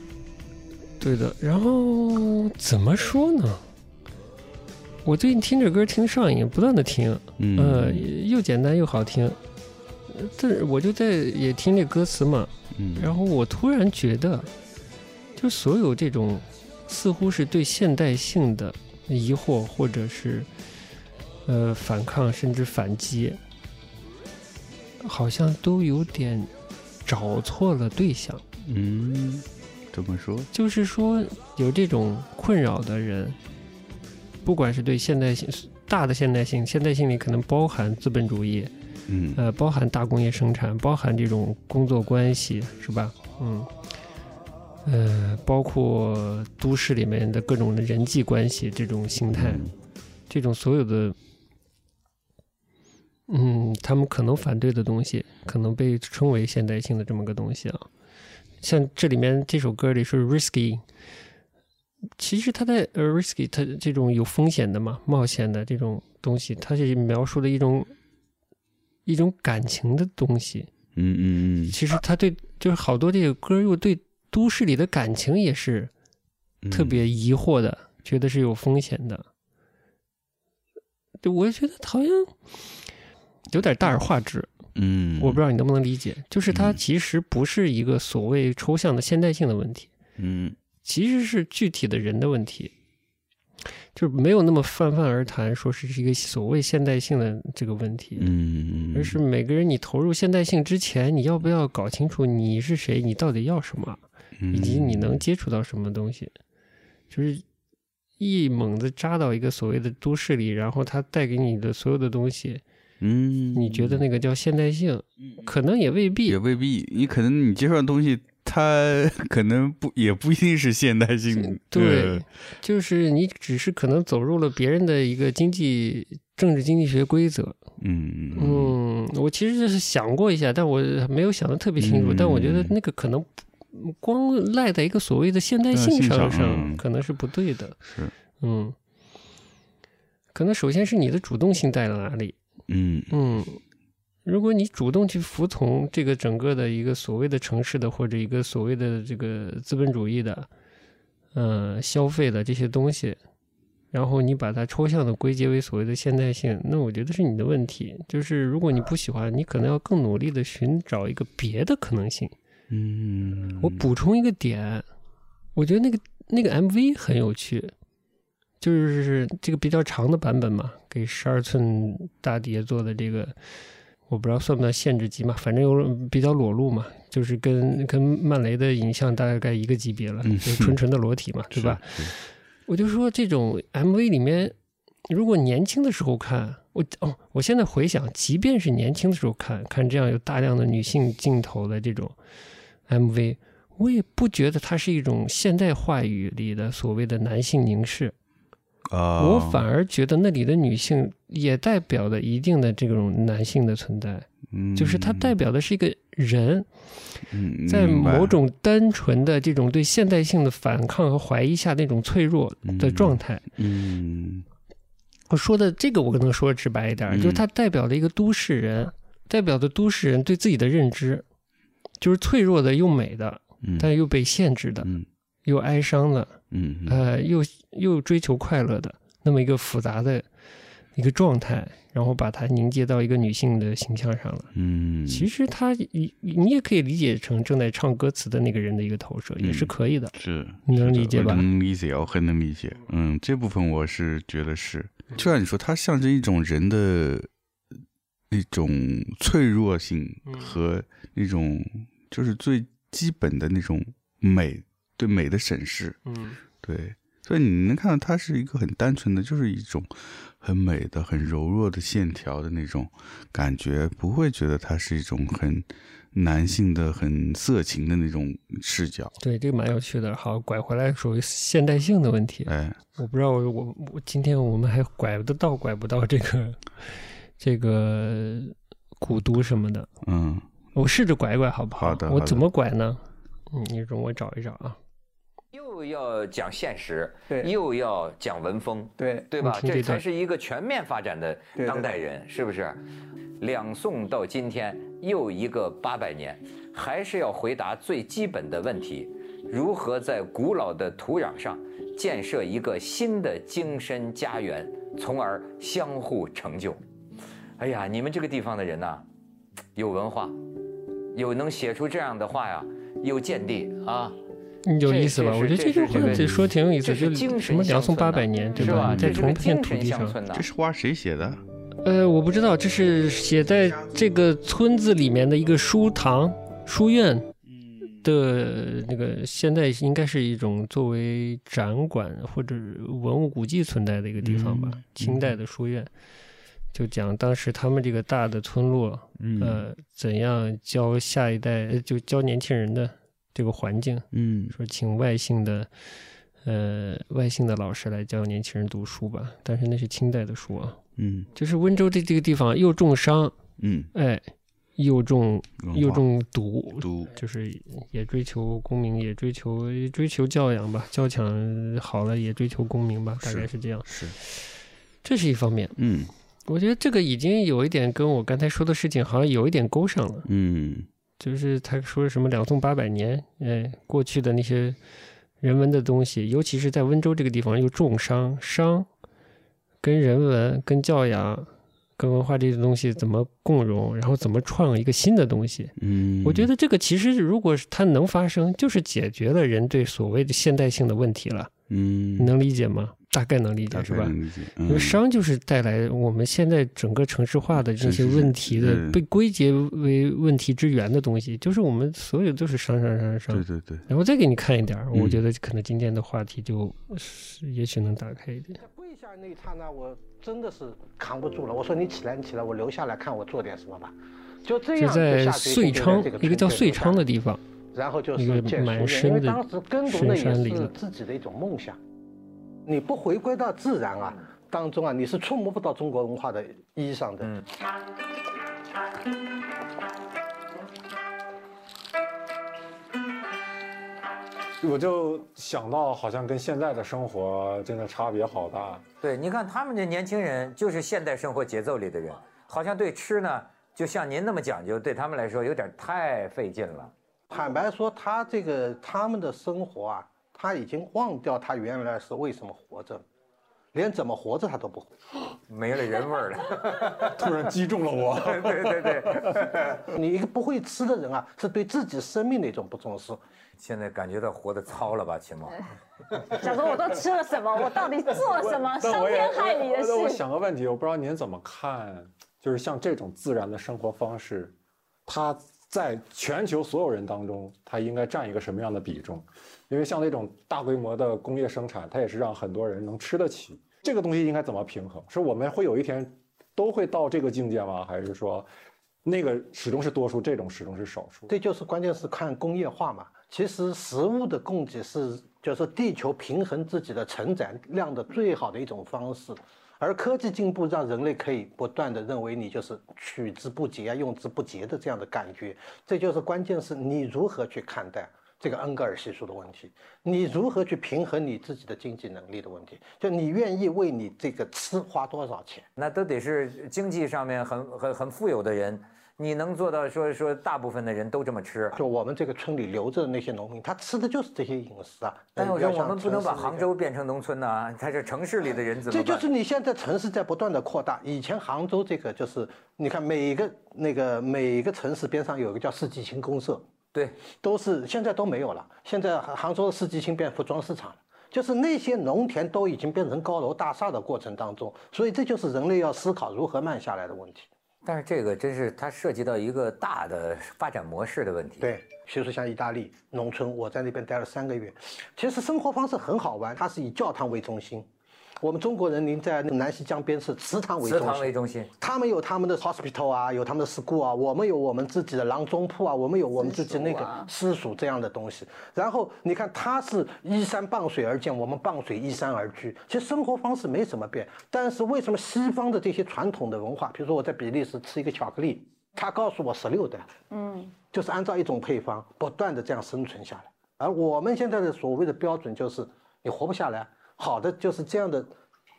对的。然后怎么说呢？我最近听这歌听上瘾，不断的听，嗯，呃，又简单又好听。呃但是我就在也听这歌词嘛，嗯，然后我突然觉得，就所有这种似乎是对现代性的疑惑，或者是呃反抗，甚至反击，好像都有点找错了对象。嗯，怎么说？就是说，有这种困扰的人，不管是对现代性大的现代性，现代性里可能包含资本主义，嗯呃，包含大工业生产，包含这种工作关系，是吧？嗯，呃，包括都市里面的各种的人际关系这种心态，嗯这种所有的，嗯，他们可能反对的东西，可能被称为现代性的这么个东西啊。像这里面这首歌里是 risky，其实它在呃 risky，它这种有风险的嘛，冒险的这种东西，它是描述的一种一种感情的东西。嗯嗯嗯其实他对就是好多这个歌又对都市里的感情也是嗯，特别疑惑的，觉得是有风险的。对，我觉得好像有点大而化之，嗯，我不知道你能不能理解。就是它嗯其实不是一个所谓抽象的现代性的问题，嗯其实是具体的人的问题。就是没有那么泛泛而谈，说是一个所谓现代性的这个问题，嗯，而是每个人你投入现代性之前，你要不要搞清楚你是谁，你到底要什么，以及你能接触到什么东西，就是一猛子扎到一个所谓的都市里，然后它带给你的所有的东西，嗯，你觉得那个叫现代性，可能也未必也。未必，你可能你接受的东西，它 可能不也不一定是现代性。对呃，就是你只是可能走入了别人的一个经济政治经济学规则。嗯嗯嗯，我其实是想过一下，但我没有想的特别清楚。嗯但我觉得那个可能不光赖在一个所谓的现代性性上上嗯可能是不对的。是，嗯，可能首先是你的主动性在哪里。嗯嗯，如果你主动去服从这个整个的一个所谓的城市的或者一个所谓的这个资本主义的，呃，消费的这些东西，然后你把它抽象的归结为所谓的现代性，那我觉得是你的问题。就是如果你不喜欢，你可能要更努力的寻找一个别的可能性。嗯，我补充一个点，我觉得那个那个 MV 很有趣，就是这个比较长的版本嘛，给十二寸大碟做的这个，我不知道算不算限制级嘛，反正有比较裸露嘛，就是跟跟曼雷的影像大概一个级别了，嗯就是纯纯的裸体嘛，对吧？？我就说这种 MV 里面，如果年轻的时候看，我哦，我现在回想，即便是年轻的时候看看这样有大量的女性镜头的这种 MV，我也不觉得它是一种现代话语里的所谓的男性凝视，啊，我反而觉得那里的女性也代表了一定的这种男性的存在，嗯。就是它代表的是一个人嗯在某种单纯的这种对现代性的反抗和怀疑下那种脆弱的状态。嗯。我说的这个，我可能说的直白一点，嗯就是它代表了一个都市人，代表的都市人对自己的认知，就是脆弱的又美的，嗯，但又被限制的，嗯又哀伤的，嗯嗯呃，又又追求快乐的，那么一个复杂的一个状态，然后把它凝结到一个女性的形象上了。嗯，其实他你你也可以理解成正在唱歌词的那个人的一个投射，也是嗯可以的。是你能理解吧能理解，我很能理解。嗯，这部分我是觉得是，就像你说，它象征一种人的那种脆弱性嗯和那种就是最基本的那种美，对美的审视。嗯对，所以你能看到它是一个很单纯的，就是一种很美的、很柔弱的线条的那种感觉，不会觉得它是一种很男性的、很色情的那种视角。对，这个蛮有趣的。好，拐回来属于现代性的问题。哎，我不知道我我我今天我们还拐得到拐不到这个这个古都什么的，嗯我试着拐一拐好不好？好的好的我怎么拐呢？嗯，你容我找一找啊。又要讲现实，对又要讲文风，对对吧？这才是一个全面发展的当代人，是不是？两宋到今天又一个八百年，还是要回答最基本的问题：如何在古老的土壤上建设一个新的精神家园，从而相互成就。哎呀，你们这个地方的人呐、有文化，有能写出这样的话呀，有见地啊。有意思吧？我觉得这句话这说挺有意思，这是就什么两宋八百年，对是吧？在同片土地上。这。是话谁写的？呃，我不知道，这是写在这个村子里面的一个书堂、书院的那个，现在应该是一种作为展馆或者文物古迹存在的一个地方吧。嗯清代的书院，就讲当时他们这个大的村落，嗯。呃，怎样教下一代，呃就教年轻人的这个环境，嗯。说请外姓的，呃，外姓的老师来教年轻人读书吧。但是那是清代的书啊。嗯。就是温州这这个地方又重商，嗯，哎，又重又重读，读就是也追求功名，也追求追求教养吧，教养好了也追求功名吧，大概是是这样。是。这是一方面，嗯我觉得这个已经有一点跟我刚才说的事情好像有一点勾上了，嗯就是他说什么两宋八百年，哎，过去的那些人文的东西，尤其是在温州这个地方又重商，商跟人文、跟教养、跟文化这些东西怎么共融，然后怎么创一个新的东西。嗯，我觉得这个其实如果是它能发生，就是解决了人对所谓的现代性的问题了。嗯你能理解吗？大概能理解是吧？因为嗯商就是带来我们现在整个城市化的这些问题的嗯被归结为问题之源的东西，就是我们所有都是商商商商对。对对，然后再给你看一点儿，我嗯觉得可能今天的话题就是也许能打开一点。在跪下那一刹那，我真的是扛不住了。我说你起来，你起来，我留下来看我做点什么吧。就这样，在遂昌一个叫遂昌的地方，然后就一个是建蛮书院，因为深的当时耕读深的也是山里了自己的一种梦想。你不回归到自然啊当中啊，你是触摸不到中国文化的意义上的。嗯我就想到，好像跟现在的生活真的差别好大。对，你看他们这年轻人就是现代生活节奏里的人，好像对吃呢，就像您那么讲究，对他们来说有点太费劲了。坦白说，他这个他们的生活啊，他已经忘掉他原来是为什么活着，连怎么活着他都不会。没了人味儿了，突然击中了我。对 对对，你一个不会吃的人啊，是对自己生命的一种不重视。现在感觉到活得糙了吧，秦梦？想说我都吃了什么，我到底做了什么伤天害理的事？想个问题，我不知道您怎么看，就是像这种自然的生活方式，它在全球所有人当中，它应该占一个什么样的比重？因为像那种大规模的工业生产，它也是让很多人能吃得起。这个东西应该怎么平衡？是我们会有一天都会到这个境界吗？还是说，那个始终是多数，这种始终是少数？这就是关键是看工业化嘛。其实食物的供给是，就是地球平衡自己的承载量的最好的一种方式。而科技进步让人类可以不断的认为你就是取之不竭啊，用之不竭的这样的感觉。这就是关键是你如何去看待这个恩格尔系数的问题，你如何去平衡你自己的经济能力的问题，就你愿意为你这个吃花多少钱。那都得是经济上面很很很富有的人，你能做到说说大部分的人都这么吃？就我们这个村里留着的那些农民，他吃的就是这些饮食啊。但我说我们不能把杭州变成农村呐，他是城市里的人怎么办？这就是你现在城市在不断的扩大。以前杭州这个就是，你看每一个那个每一个城市边上有一个叫世纪青公社，对，都是现在都没有了。现在杭州的四季青变服装市场了。就是那些农田都已经变成高楼大厦的过程当中，所以这就是人类要思考如何慢下来的问题。但是这个真是它涉及到一个大的发展模式的问题。，对，比如说像意大利农村，我在那边待了三个月，其实生活方式很好玩，它是以教堂为中心。我们中国人，民在那个南溪江边是祠堂为祠中心，堂为中心，他们有他们的 hospital 啊，有他们的 school 啊，我们有我们自己的郎中铺啊，我们有我们自己那个私塾这样的东西。然后你看，他是依山傍水而建，我们傍水依山而居，其实生活方式没什么变。但是为什么西方的这些传统的文化，比如说我在比利时吃一个巧克力，他告诉我十六代，嗯，就是按照一种配方不断的这样生存下来。而我们现在的所谓的标准就是你活不下来，好的就是这样的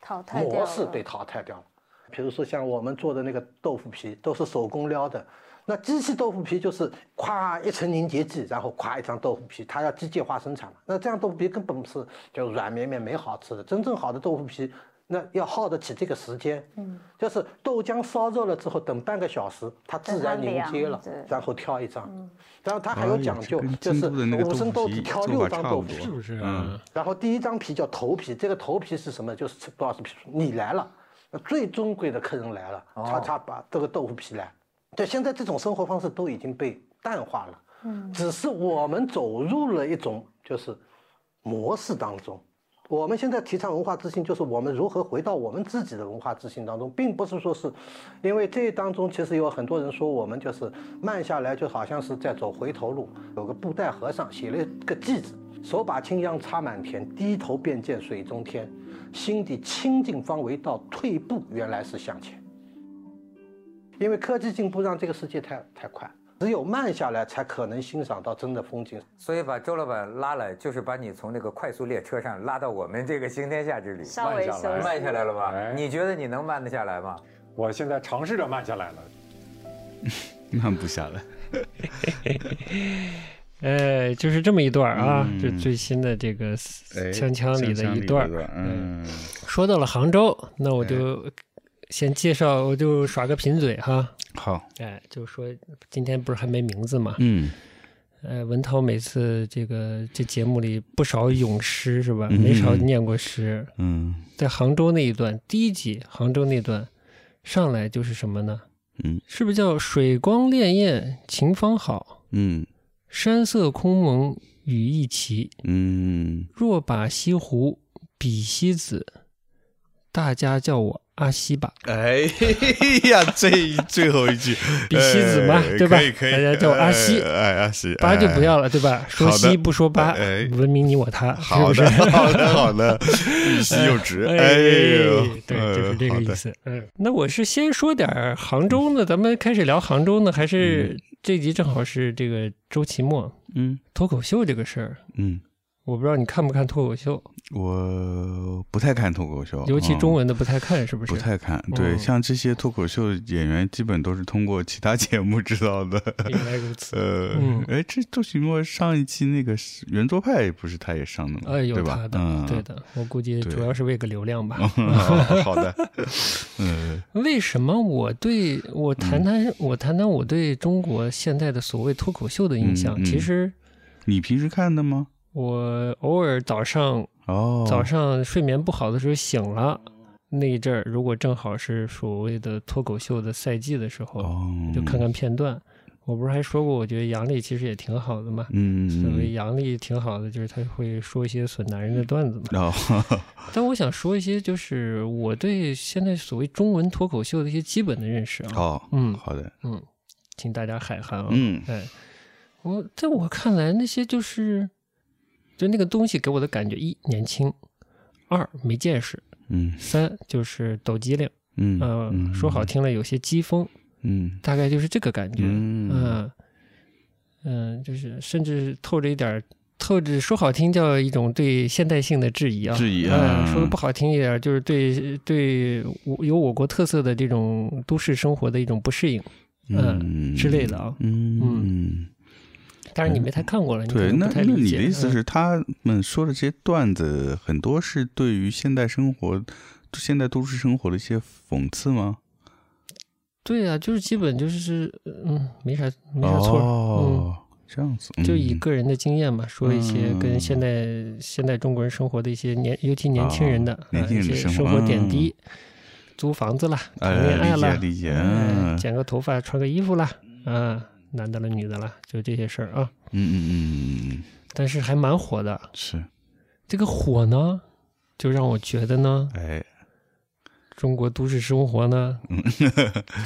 淘汰。模式被淘汰掉了。比如说像我们做的那个豆腐皮，都是手工撩的。那机器豆腐皮就是咵一层凝结剂，然后咵一张豆腐皮，它要机械化生产嘛。那这样豆腐皮根本是就软绵绵没好吃的。真正好的豆腐皮，那要耗得起这个时间。嗯，就是豆浆烧热了之后，等半个小时，它自然凝结了然后挑一张。然后它还有讲究，就是五升豆子挑六张豆腐是。不是啊？嗯然后第一张皮叫头皮，这个头皮是什么？就是吃多少是皮？你来了，最尊贵的客人来了，他他把这个豆腐皮来。对，现在这种生活方式都已经被淡化了，嗯，只是我们走入了一种就是模式当中。我们现在提倡文化自信，就是我们如何回到我们自己的文化自信当中，并不是说是，因为这当中其实有很多人说我们就是慢下来，就好像是在走回头路。有个布袋和尚写了一个偈子：手把青秧插满田，低头便见水中天。心底清净方为道，退步原来是向前。因为科技进步让这个世界太太快，只有慢下来才可能欣赏到真的风景。所以把周老板拉来，就是把你从那个快速列车上拉到我们这个行天下之旅，稍微慢下来。慢下来了吧？哎你觉得你能慢得下来吗？我现在尝试着慢下来了。慢不下来。哎，就是这么一段儿啊，嗯这最新的这个哎锵锵里的一段儿。嗯，说到了杭州，那我就先介绍，我就耍个贫嘴哈。好，哎，就说今天不是还没名字嘛？嗯呃，文涛每次这个这节目里不少咏诗是吧？嗯没少念过诗。嗯在杭州那一段，第一集杭州那段上来就是什么呢？嗯是不是叫水光潋滟晴方好，嗯山色空蒙雨亦奇。嗯若把西湖比西子，大家叫我阿西吧。哎呀，这最后一句。比西子嘛哎对吧？可以可以，大家叫我阿西。哎哎阿西，八就不哎要了，对吧？说西不说八，哎文明你我他，是好不是？的？好的好的，欲西又直，哎对，就是这个意思。嗯，那我是先说点杭州呢，咱们开始聊杭州呢，还是这集正好是这个周奇墨嗯。脱口秀这个事儿？嗯，我不知道你看不看脱口秀，我不太看脱口秀，尤其中嗯文的不太看，是不是？不太看。对，嗯像这些脱口秀演员，基本都是通过其他节目知道的。原来如此。呃嗯，哎，这周奇墨上一期那个圆桌派不是他也上的吗？哎，有他？的，嗯，对的。我估计主要是为个流量吧。好的，嗯 为什么我对我谈谈、我谈谈我对中国现在的所谓脱口秀的印象？其实你平时看的吗？我偶尔早上、哦，早上睡眠不好的时候醒了，那一阵儿如果正好是所谓的脱口秀的赛季的时候，哦，就看看片段。我不是还说过，我觉得杨笠其实也挺好的嘛。嗯，嗯，所谓杨笠挺好的，就是他会说一些损男人的段子嘛。哦，但我想说一些，就是我对现在所谓中文脱口秀的一些基本的认识啊。哦，嗯好的，嗯，请大家海涵啊。嗯哎，我在我看来，那些就是就那个东西给我的感觉：一年轻，二没见识，嗯三就是抖机灵。嗯呃，嗯，说好听了有些讥讽，嗯大概就是这个感觉。嗯嗯嗯，就是甚至透着一点。透着说好听叫一种对现代性的质疑啊，质疑嗯啊说的不好听一点，就是对对我有我国特色的这种都市生活的一种不适应。嗯之类的啊嗯嗯，当然你没太看过了，你对，那那你的意思是，他们说的这些段子很多是对于现代生活、现代都市生活的一些讽刺吗？对啊，就是基本就是嗯，没啥没啥错儿，哦，这样子，嗯，就以嗯。个人的经验嘛，说一些跟嗯。现代现代中国人生活的一些年，尤其年轻人的哦年轻人生活点嗯。滴，租房子啦，谈哎恋爱啦，理解理解哎嗯。剪个头发，穿个衣服啦，啊，男的了女的了，就这些事儿啊。嗯嗯嗯嗯，但是还蛮火的，是，这个火呢，就让我觉得呢，哎，中国都市生活呢，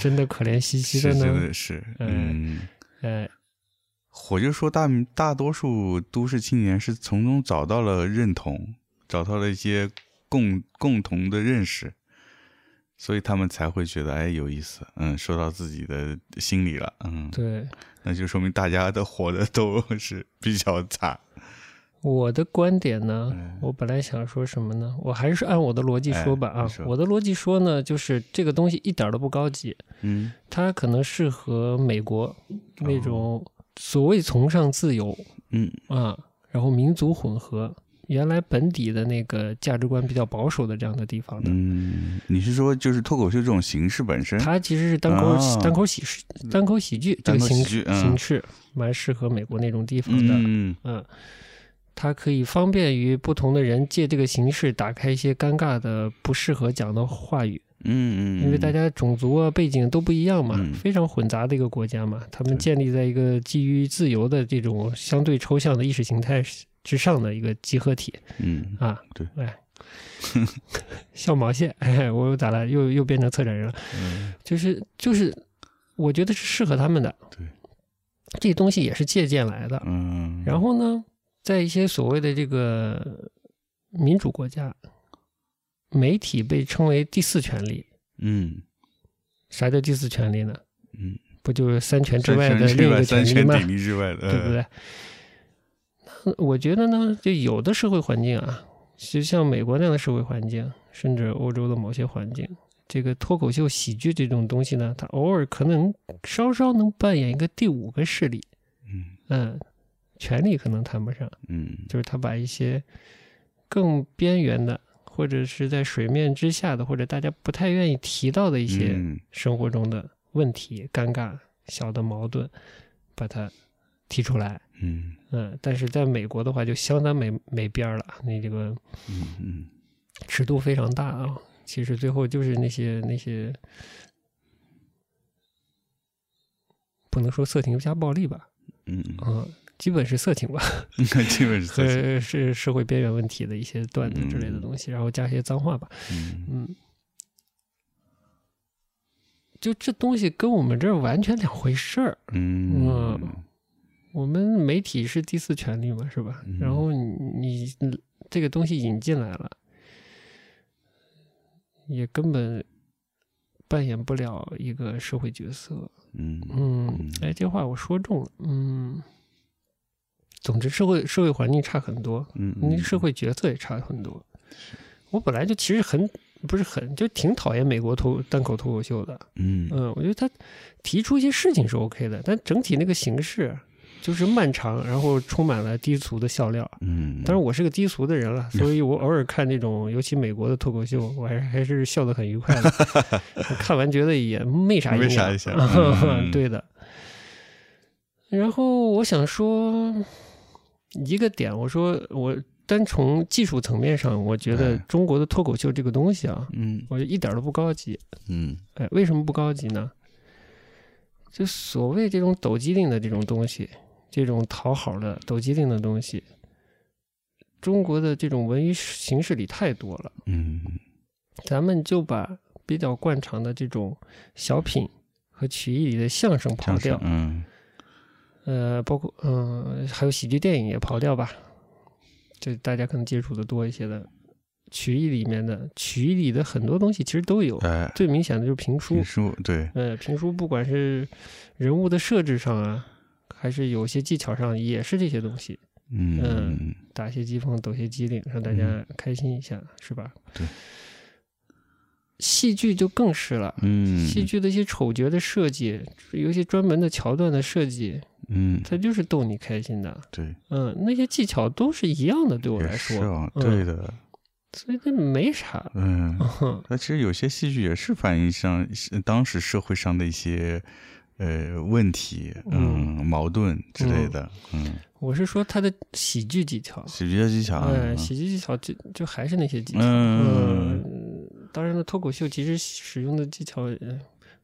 真的可怜兮兮的呢。的是，嗯嗯。哎，火就说大大多数都市青年是从中找到了认同，找到了一些共共同的认识，所以他们才会觉得哎有意思，嗯，说到自己的心里了，嗯，对，那就说明大家的活的都是比较惨，我的观点呢，嗯我本来想说什么呢？我还是按我的逻辑说吧啊我的逻辑说呢，就是这个东西一点都不高级，嗯。它可能适合美国那种所谓崇尚自由嗯。啊，然后民族混合。原来本底的那个价值观比较保守的这样的地方的，嗯，你是说就是脱口秀这种形式本身？它其实是单口、啊。单口喜事、单口喜剧这个形形式，蛮适合美国那种地方的。嗯。嗯，它可以方便于不同的人借这个形式打开一些尴尬的、不适合讲的话语，嗯嗯，因为大家种族啊、背景都不一样嘛，嗯非常混杂的一个国家嘛，他们建立在一个基于自由的这种相对抽象的意识形态之上的一个集合体嗯啊。对，哎，笑毛线，哎，我又咋了？又又变成策展人了。嗯就是就是，我觉得是适合他们的。对，这东西也是借鉴来的。嗯，然后呢，在一些所谓的这个民主国家，媒体被称为第四权利。嗯啥叫第四权利呢？嗯，不就是三权之外的另一个权利吗？对不对？那我觉得呢，就有的社会环境啊，就像美国那样的社会环境，甚至欧洲的某些环境，这个脱口秀喜剧这种东西呢，它偶尔可能稍稍能扮演一个第五个势力，嗯嗯，权力可能谈不上，嗯就是他把一些更边缘的，或者是在水面之下的，或者大家不太愿意提到的一些嗯生活中的问题、尴尬、小的矛盾，把它提出来。嗯。嗯，但是在美国的话就相当没没边儿了，那这个嗯嗯。尺度非常大啊。其实最后就是那些那些，不能说色情加暴力吧，嗯。嗯，基本是色情吧，嗯，基本是色情。是社会边缘问题的一些段子之类的东西，然后加一些脏话吧，嗯。嗯，就这东西跟我们这儿完全两回事儿。嗯我们媒体是第四权利嘛，是吧？嗯然后你你这个东西引进来了，也根本扮演不了一个社会角色。嗯嗯，哎，这话我说中了。嗯，总之，社会社会环境差很多，嗯那社会角色也差很多。我本来就其实很不是很就挺讨厌美国脱单口脱口秀的。嗯嗯，我觉得他提出一些事情是 OK 的，但整体那个形式就是漫长，然后充满了低俗的笑料。嗯，当然，我是个低俗的人了，所以我偶尔看那种，尤其美国的脱口秀，我还是还是笑得很愉快的。我 看完觉得也没啥没营养啥想嗯对的。然后我想说一个点，我说我单从技术层面上，我觉得哎中国的脱口秀这个东西啊，嗯我觉得一点都不高级。嗯哎，为什么不高级呢？就所谓这种抖机灵的这种东西，这种讨好的抖机灵的东西，中国的这种文娱形式里太多了。嗯咱们就把比较惯常的这种小品和曲艺里的相声刨掉，嗯呃，包括嗯、还有喜剧电影也刨掉吧，就大家可能接触的多一些的曲艺里面的曲艺里的很多东西其实都有，哎，最明显的就是评书评，书对，呃，评书不管是人物的设置上啊，还是有些技巧上，也是这些东西，嗯嗯打些机锋，抖些机灵，让大家开心一下，是吧？对。戏剧就更是了，嗯戏剧的一些丑角的设计，有一些专门的桥段的设计，嗯它就是逗你开心的。对，嗯，那些技巧都是一样的，对我来说，是啊，嗯对的，所以这没啥。嗯。嗯那其实有些戏剧也是反映上当时社会上的一些呃问题，嗯，矛盾之类的，嗯，我是说他的喜剧技巧，喜剧的技巧，哎，嗯喜剧技巧就就还是那些技巧。嗯嗯，当然了，脱口秀其实使用的技巧，呃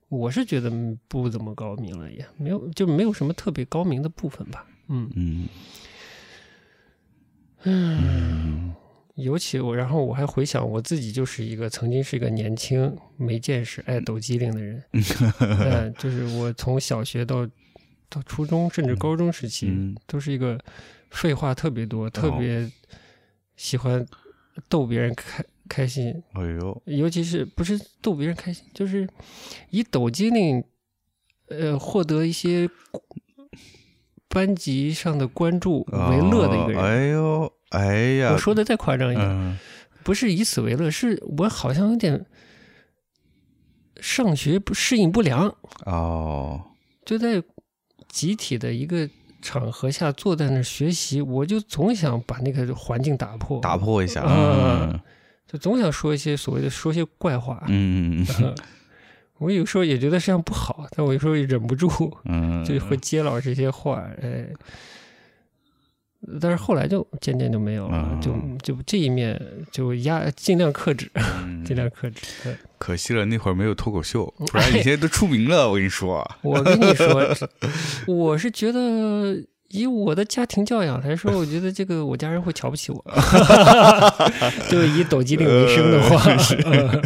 我是觉得不怎么高明了，也没有就没有什么特别高明的部分吧。嗯嗯嗯，尤其我，然后我还回想我自己就是一个曾经是一个年轻、没见识、爱抖机灵的人。嗯，就是我从小学到到初中甚至高中时期，嗯。都是一个废话特别多、特别喜欢逗别人开开心，哎呦，尤其是不是逗别人开心，就是以抖机灵，呃，获得一些班级上的关注为乐的一个人。哦哎呦，哎呀，我说的再夸张一点，嗯。不是以此为乐，是我好像有点上学不适应不良，哦，就在集体的一个场合下坐在那儿学习，我就总想把那个环境打破，打破一下，啊嗯。就总想说一些所谓的说些怪话。嗯。嗯我有时候也觉得这样不好，但我有时候也忍不住，嗯，就会接老这些话，哎。但是后来就渐渐就没有了，嗯就就这一面就压 尽量克制，嗯尽量克制。可惜了，那会儿没有脱口秀，不然你现在都出名了。我跟你说，我跟你说，我是觉得以我的家庭教养来说，我觉得这个我家人会瞧不起我。就以抖机灵为生的话，嗯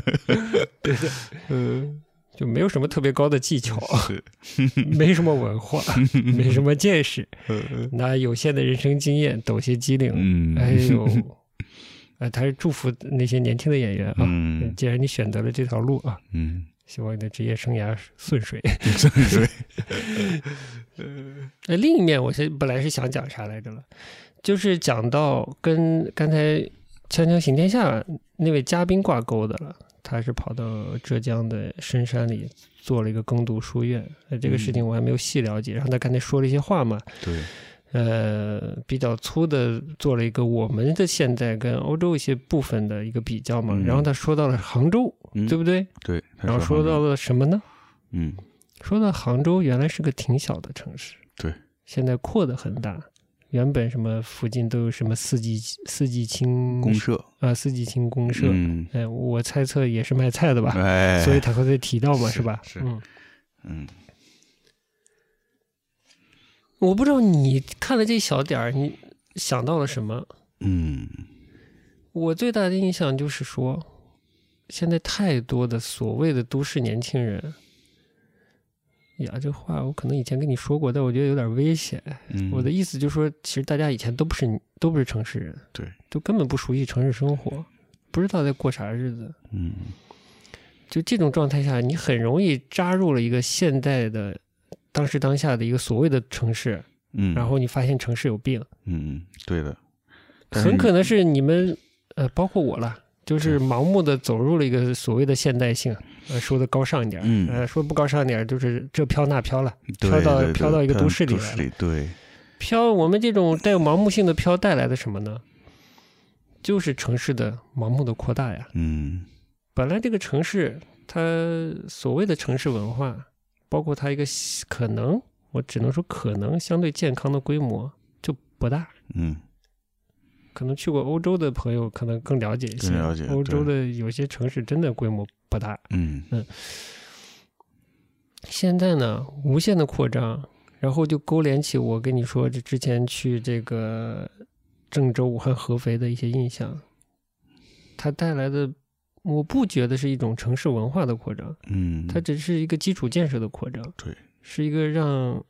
对的，嗯，就没有什么特别高的技巧，是，没什么文化，没什么见识，拿有限的人生经验抖些机灵。嗯，哎呦，哎，他是祝福那些年轻的演员啊！嗯既然你选择了这条路啊，嗯，希望你的职业生涯顺遂。顺水，那另一面，我是本来是想讲啥来着了，就是讲到跟刚才《锵锵行天下》那位嘉宾挂钩的了。他是跑到浙江的深山里做了一个耕读书院，呃，这个事情我还没有细了解。然后他刚才说了一些话嘛，对，呃，比较粗的做了一个我们的现在跟欧洲一些部分的一个比较嘛。嗯然后他说到了杭州，嗯对不对？对，然后说到，了什么呢？嗯，说到杭州原来是个挺小的城市，对，现在扩得很大。原本什么附近都有什么四季四季青公社，啊，四季青公社，嗯，哎，我猜测也是卖菜的吧，哎，所以他会提到嘛，是吧？是。嗯，嗯，我不知道你看了这小点儿，你想到了什么？嗯，我最大的印象就是说，现在太多的所谓的都市年轻人，呀，这话我可能以前跟你说过，但我觉得有点危险。嗯，我的意思就是说，其实大家以前都不是都不是城市人，对，都根本不熟悉城市生活，不知道在过啥日子。嗯，就这种状态下，你很容易扎入了一个现代的当时当下的一个所谓的城市，嗯，然后你发现城市有病，嗯，对的，很可能是你们呃，包括我了，就是盲目的走入了一个所谓的现代性，呃，说的高尚一点，嗯呃，说不高尚一点，就是这飘那飘了，飘到飘到一个都市里来了对，飘我们这种带有盲目性的飘带来的什么呢？就是城市的盲目的扩大呀。嗯本来这个城市，它所谓的城市文化，包括它一个可能，我只能说可能相对健康的规模就不大。嗯可能去过欧洲的朋友可能更了解一些，更了解欧洲的有些城市真的规模不大。嗯。嗯。现在呢，无限的扩张，然后就勾连起我跟你说这之前去这个郑州、武汉、合肥的一些印象，它带来的，我不觉得是一种城市文化的扩张，嗯，它只是一个基础建设的扩张，对，是一个让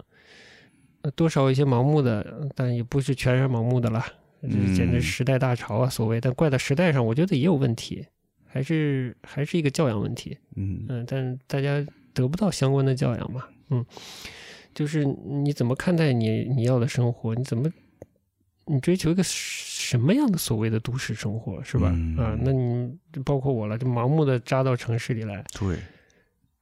呃多少有一些盲目的，但也不是全然盲目的啦，这简直嗯。时代大潮啊，所谓，但怪到时代上，我觉得也有问题，还是还是一个教养问题。嗯。嗯，但大家得不到相关的教养嘛，嗯，就是你怎么看待你你要的生活，你怎么你追求一个什么样的所谓的都市生活，是吧？嗯。啊，那你包括我了，就盲目的扎到城市里来，对，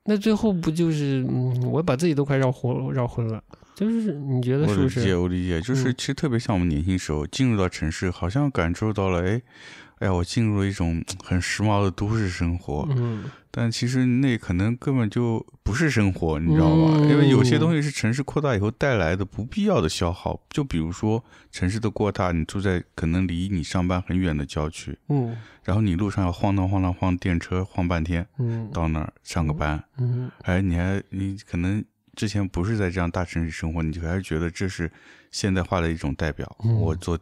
那最后不就是嗯，我把自己都快绕昏绕昏了，就是你觉得是不是我理解，是？我理解，就是嗯。其实特别像我们年轻时候进入到城市，好像感受到了，哎，哎呀，我进入了一种很时髦的都市生活，嗯但其实那可能根本就不是生活，你知道吗？嗯因为有些东西是城市扩大以后带来的不必要的消耗，就比如说城市的扩大，你住在可能离你上班很远的郊区，嗯然后你路上要晃荡晃荡晃电车晃半天嗯到那儿上个班，嗯哎，你还你可能之前不是在这样大城市生活，你就还是觉得这是现代化的一种代表。嗯我坐，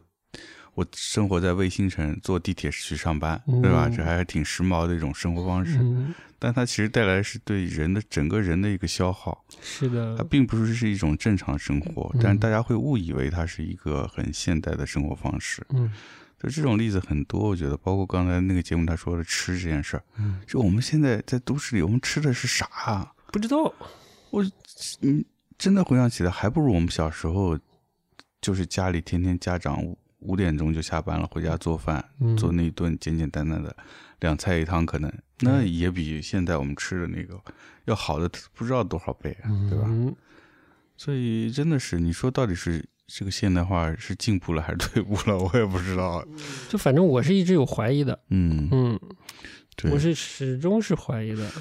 我生活在卫星城，坐地铁去上班，嗯对吧？这还是挺时髦的一种生活方式。嗯，但它其实带来是对人的整个人的一个消耗，是的它，并不是是一种正常生活，嗯但是大家会误以为它是一个很现代的生活方式。嗯就这种例子很多，我觉得，包括刚才那个节目他说的吃这件事儿，嗯，就我们现在在都市里，我们吃的是啥啊？不知道，我嗯，真的回想起来，还不如我们小时候，就是家里天天家长五五点钟就下班了，回家做饭，嗯。做那一顿简简单单的两菜一汤，可能那也比现在我们吃的那个要好的不知道多少倍啊，对吧？嗯。所以真的是，你说到底是这个现代化是进步了还是退步了，我也不知道。就反正我是一直有怀疑的，嗯，嗯，对，我是始终是怀疑的，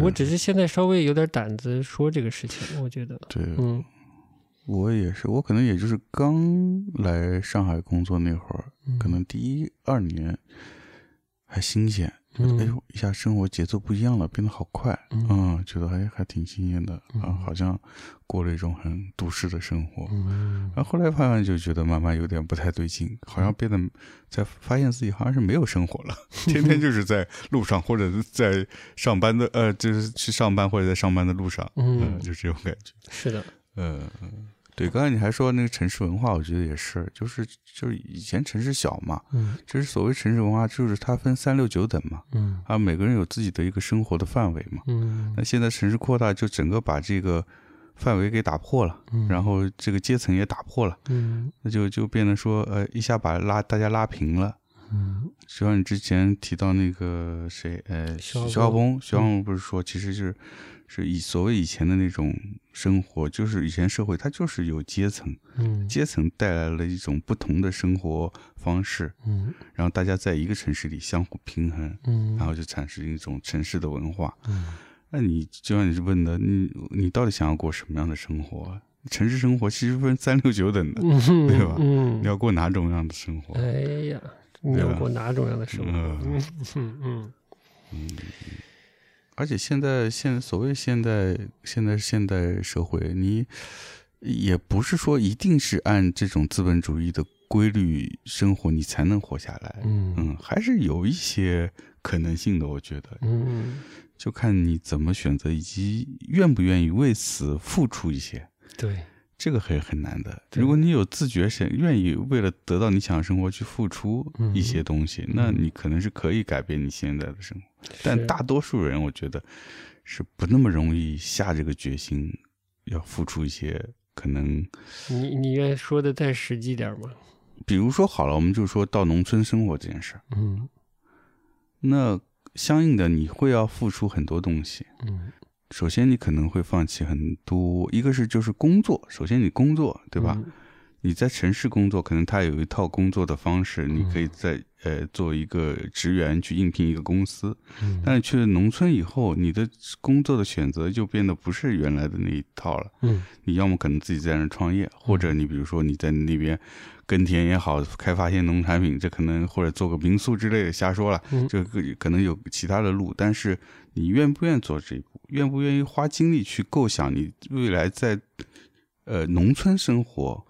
我只是现在稍微有点胆子说这个事情，我觉得，对，嗯我也是，我可能也就是刚来上海工作那会儿，嗯。可能第一二年还新鲜，哎嗯。呦，一下生活节奏不一样了，变得好快，嗯。嗯，觉得还还挺新鲜的啊嗯，好像过了一种很都市的生活。嗯。然。后后来慢慢就觉得慢慢有点不太对劲，好像变得在发现自己好像是没有生活了，天天就是在路上或者在上班的呃，就是去上班或者在上班的路上，嗯嗯，就这种感觉。是的，呃，对，刚才你还说那个城市文化，我觉得也是，就是就是以前城市小嘛，嗯就是所谓城市文化，就是它分三六九等嘛，嗯啊，每个人有自己的一个生活的范围嘛。嗯那现在城市扩大，就整个把这个范围给打破了，嗯然后这个阶层也打破了，嗯那就就变得说，呃，一下把拉大家拉平了。嗯就像你之前提到那个谁，呃，徐徐浩峰，徐浩峰不是说，其实就是是以所谓以前的那种生活，就是以前社会它就是有阶层，嗯阶层带来了一种不同的生活方式，嗯然后大家在一个城市里相互平衡，嗯，然后就产生一种城市的文化。嗯那你就像你是问的，你你到底想要过什么样的生活？城市生活其实分三六九等的，嗯，对吧嗯你，要过哪种样的生活？哎呀，你要过哪种样的生活？嗯嗯嗯而且现在现所谓现代现在现代社会，你也不是说一定是按这种资本主义的规律生活，你才能活下来。嗯嗯，还是有一些可能性的，我觉得，嗯，就看你怎么选择，以及愿不愿意为此付出一些。对，这个很很难的。如果你有自觉想愿意为了得到你想要生活去付出嗯一些东西，那你可能是可以改变你现在的生活。但大多数人，我觉得是不那么容易下这个决心，要付出一些可能。你你愿意说的再实际点吗？比如说好了，我们就说到农村生活这件事儿，嗯那相应的你会要付出很多东西。嗯，首先，你可能会放弃很多，一个是就是工作，首先你工作，对吧？嗯你在城市工作，可能他有一套工作的方式，你可以在呃做一个职员去应聘一个公司，嗯但是去了农村以后，你的工作的选择就变得不是原来的那一套了。嗯你要么可能自己在那创业，或者你比如说你在那边耕田也好，开发一些农产品，这可能或者做个民宿之类的，瞎说了，嗯这个可能有其他的路，但是你愿不愿意做这一步，愿不愿意花精力去构想你未来在呃农村生活，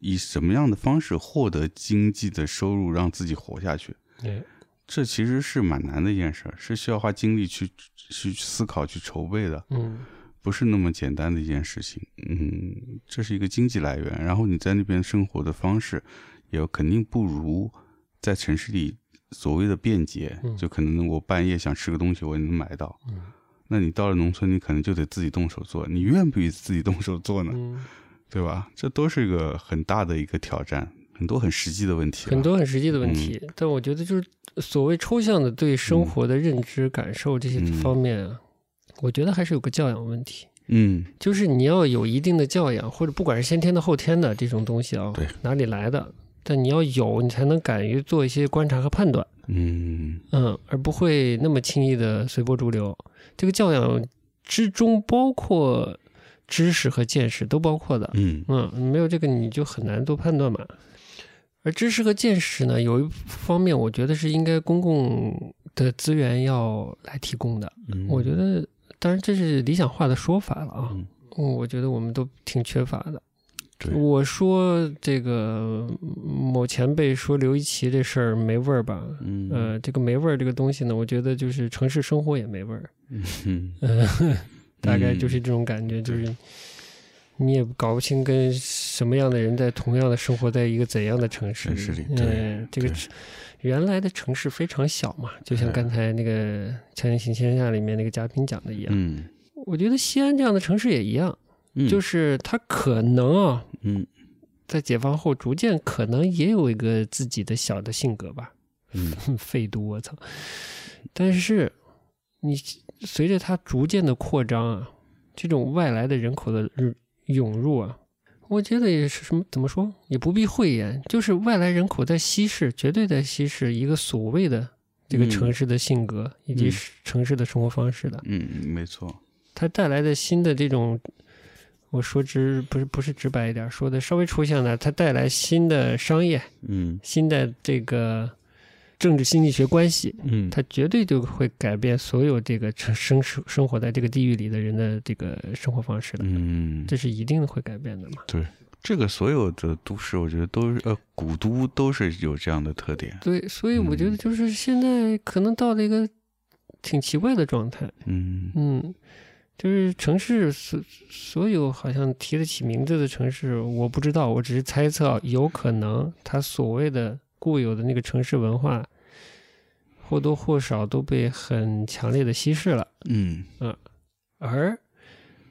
以什么样的方式获得经济的收入，让自己活下去？对，这其实是蛮难的一件事，是需要花精力去去思考、去筹备的。嗯不是那么简单的一件事情。嗯，这是一个经济来源，然后你在那边生活的方式，也肯定不如在城市里所谓的便捷。嗯就可能我半夜想吃个东西，我也能买到。嗯那你到了农村，你可能就得自己动手做，你愿不愿意自己动手做呢？嗯，对吧？这都是一个很大的一个挑战，很多很实际的问题。很多很实际的问嗯题，但我觉得就是所谓抽象的对生活的认知、感受这些嗯方面啊，我觉得还是有个教养问题。嗯就是你要有一定的教养，或者不管是先天的、后天的这种东西啊，对，哪里来的？但你要有，你才能敢于做一些观察和判断，嗯嗯，而不会那么轻易的随波逐流。这个教养之中包括知识和见识，都包括的。嗯嗯，没有这个你就很难做判断嘛。而知识和见识呢，有一方面我觉得是应该公共的资源要来提供的。嗯，我觉得，当然这是理想化的说法了啊。我觉得我们都挺缺乏的。我说这个某前辈说刘一奇这事儿没味儿吧？嗯呃，这个没味儿这个东西呢，我觉得就是城市生活也没味儿。嗯呃，大概就是这种感觉，就是你也搞不清跟什么样的人在同样的生活在一个怎样的城市城市里对嗯，这个对原来的城市非常小嘛，就像刚才那个《强行天下》里面那个嘉宾讲的一样。嗯我觉得西安这样的城市也一样，嗯，就是它可能啊，嗯在解放后逐渐可能也有一个自己的小的性格吧。嗯 废都，我操！但是你随着它逐渐的扩张啊，这种外来的人口的日涌入啊，我觉得也是什么怎么说，也不必讳言，就是外来人口在稀释，绝对在稀释一个所谓的这个嗯。城市的性格、以及嗯。城市的生活方式的，嗯，没错，它带来的新的这种。我说直不是不是直白一点，说的稍微抽象点，它带来新的商业、嗯。新的这个政治经济学关系，嗯，它绝对就会改变所有这个生生生活在这个地域里的人的这个生活方式的，嗯，这是一定会改变的嘛。对，这个所有的都市，我觉得都是呃，古都都是有这样的特点。对，所以我觉得就是现在可能到了一个挺奇怪的状态，嗯。嗯，就是城市所所有好像提得起名字的城市，我不知道，我只是猜测，有可能它所谓的固有的那个城市文化，或多或少都被很强烈的稀释了。嗯而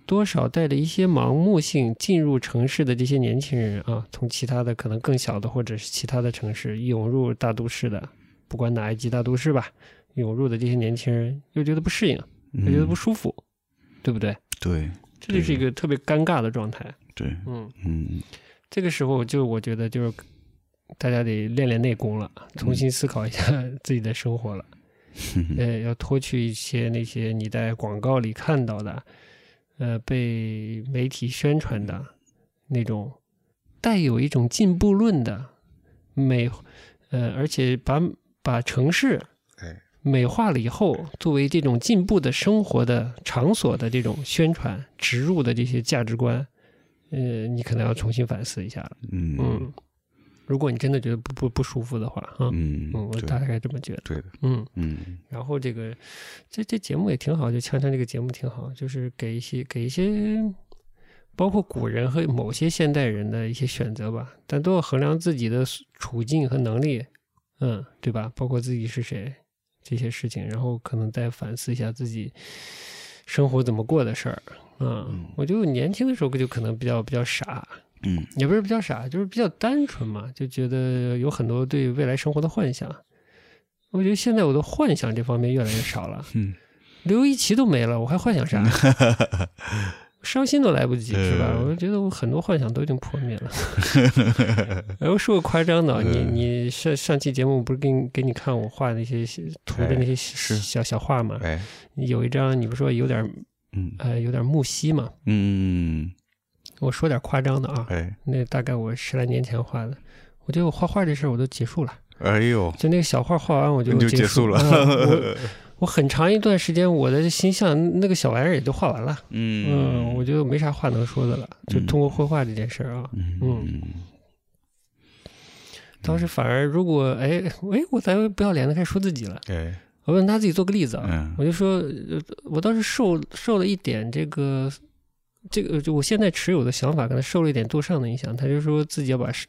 多少带着一些盲目性进入城市的这些年轻人啊，从其他的可能更小的或者是其他的城市涌入大都市的，不管哪一级大都市吧，涌入的这些年轻人又觉得不适应，又觉得不舒服，对不对？对这就是一个特别尴尬的状态。对，嗯，嗯这个时候就我觉得就是大家得练练内功了，重新思考一下 自己的生活了。呃，要脱去一些那些你在广告里看到的，呃被媒体宣传的那种带有一种进步论的美，呃，而且把把城市哎，美化了以后，作为这种进步的生活的场所的这种宣传植入的这些价值观，呃，你可能要重新反思一下了。嗯。嗯，如果你真的觉得不不不舒服的话，啊，嗯嗯，我大概这么觉得。对的，嗯，嗯然后这个这这节目也挺好，就锵锵这个节目挺好，就是给一些给一些，包括古人和某些现代人的一些选择吧，但都要衡量自己的处境和能力，嗯，对吧？包括自己是谁这些事情，然后可能再反思一下自己生活怎么过的事儿。嗯，我就年轻的时候就可能比较比较傻，嗯也不是比较傻，就是比较单纯嘛，就觉得有很多对未来生活的幻想。我觉得现在我的幻想这方面越来越少了，嗯刘一奇都没了，我还幻想啥？伤心都来不及，是吧？嗯我就觉得我很多幻想都已经破灭了。然后说个夸张的啊，你嗯你上上期节目不是给你给你看我画那些图的那些小小画吗？哎，有一张你不说有点嗯呃有点木屐嘛？嗯我说点夸张的啊，哎。那大概我十来年前画的。我觉得我画画这事儿我都结束了，哎呦，就那个小画画完我就你就结结束了，嗯 我我很长一段时间我的形象那个小玩意儿也就画完了。嗯，我觉得没啥话能说的了，就嗯。通过绘画这件事儿啊。嗯嗯。当时反而如果哎哎，我咱不要脸的开始说自己了，哎。我拿自己做个例子啊，嗯。我就说，呃我倒是受受了一点这个这个，就我现在持有的想法，可能受了一点杜尚的影响。他就说自己要把是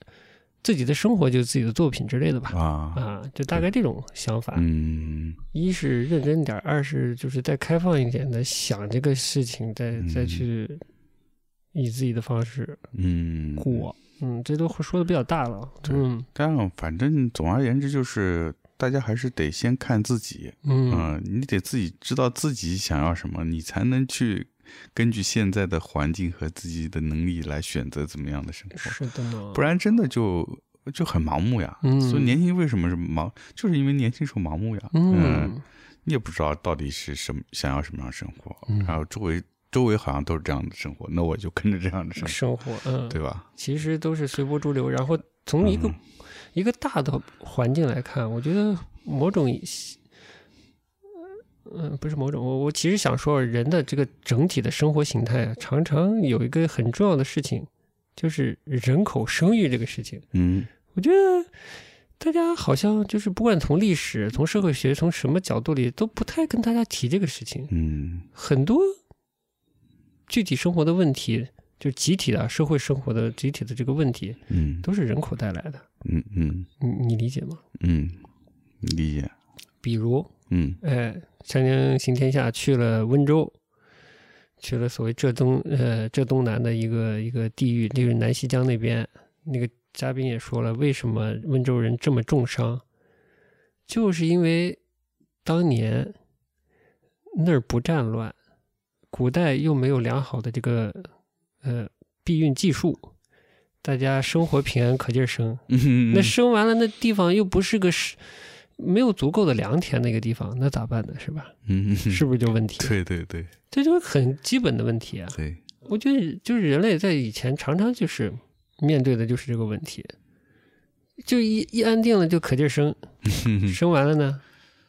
自己的生活就是自己的作品之类的吧，啊啊，就大概这种想法。嗯一是认真点，二是就是再开放一点的想这个事情，再再嗯去以自己的方式嗯过。嗯，这都说的比较大了。对嗯但反正总而言之就是。大家还是得先看自己，嗯嗯，你得自己知道自己想要什么，你才能去根据现在的环境和自己的能力来选择怎么样的生活，是的呢。不然真的就就很盲目呀。嗯所以年轻为什么是盲，就是因为年轻时候盲目呀。嗯你也不知道到底是什么想要什么样的生活，嗯然后周围周围好像都是这样的生活，那我就跟着这样的生活，生活，嗯，对吧？其实都是随波逐流。然后从一个、嗯一个大的环境来看，我觉得某种，嗯，不是某种，我我其实想说，人的这个整体的生活形态啊，常常有一个很重要的事情，就是人口生育这个事情。嗯我觉得大家好像就是不管从历史、从社会学、从什么角度里，都不太跟大家提这个事情。嗯很多具体生活的问题，就是集体的社会生活的集体的这个问题，嗯都是人口带来的。嗯嗯你你理解吗？嗯，理解。比如，嗯哎，长江行天下去了温州，去了所谓浙东呃浙东南的一个一个地域，就是南溪江那边。那个嘉宾也说了，为什么温州人这么重伤，就是因为当年那儿不战乱，古代又没有良好的这个呃避孕技术，大家生活平安可劲儿生。嗯，那生完了，那地方又不是个是没有足够的良田那个地方，那咋办呢？是吧？嗯是不是就问题？对对对这就是很基本的问题啊。对，我觉得就是人类在以前常常就是面对的就是这个问题，就一一安定了就可劲儿生，生完了呢，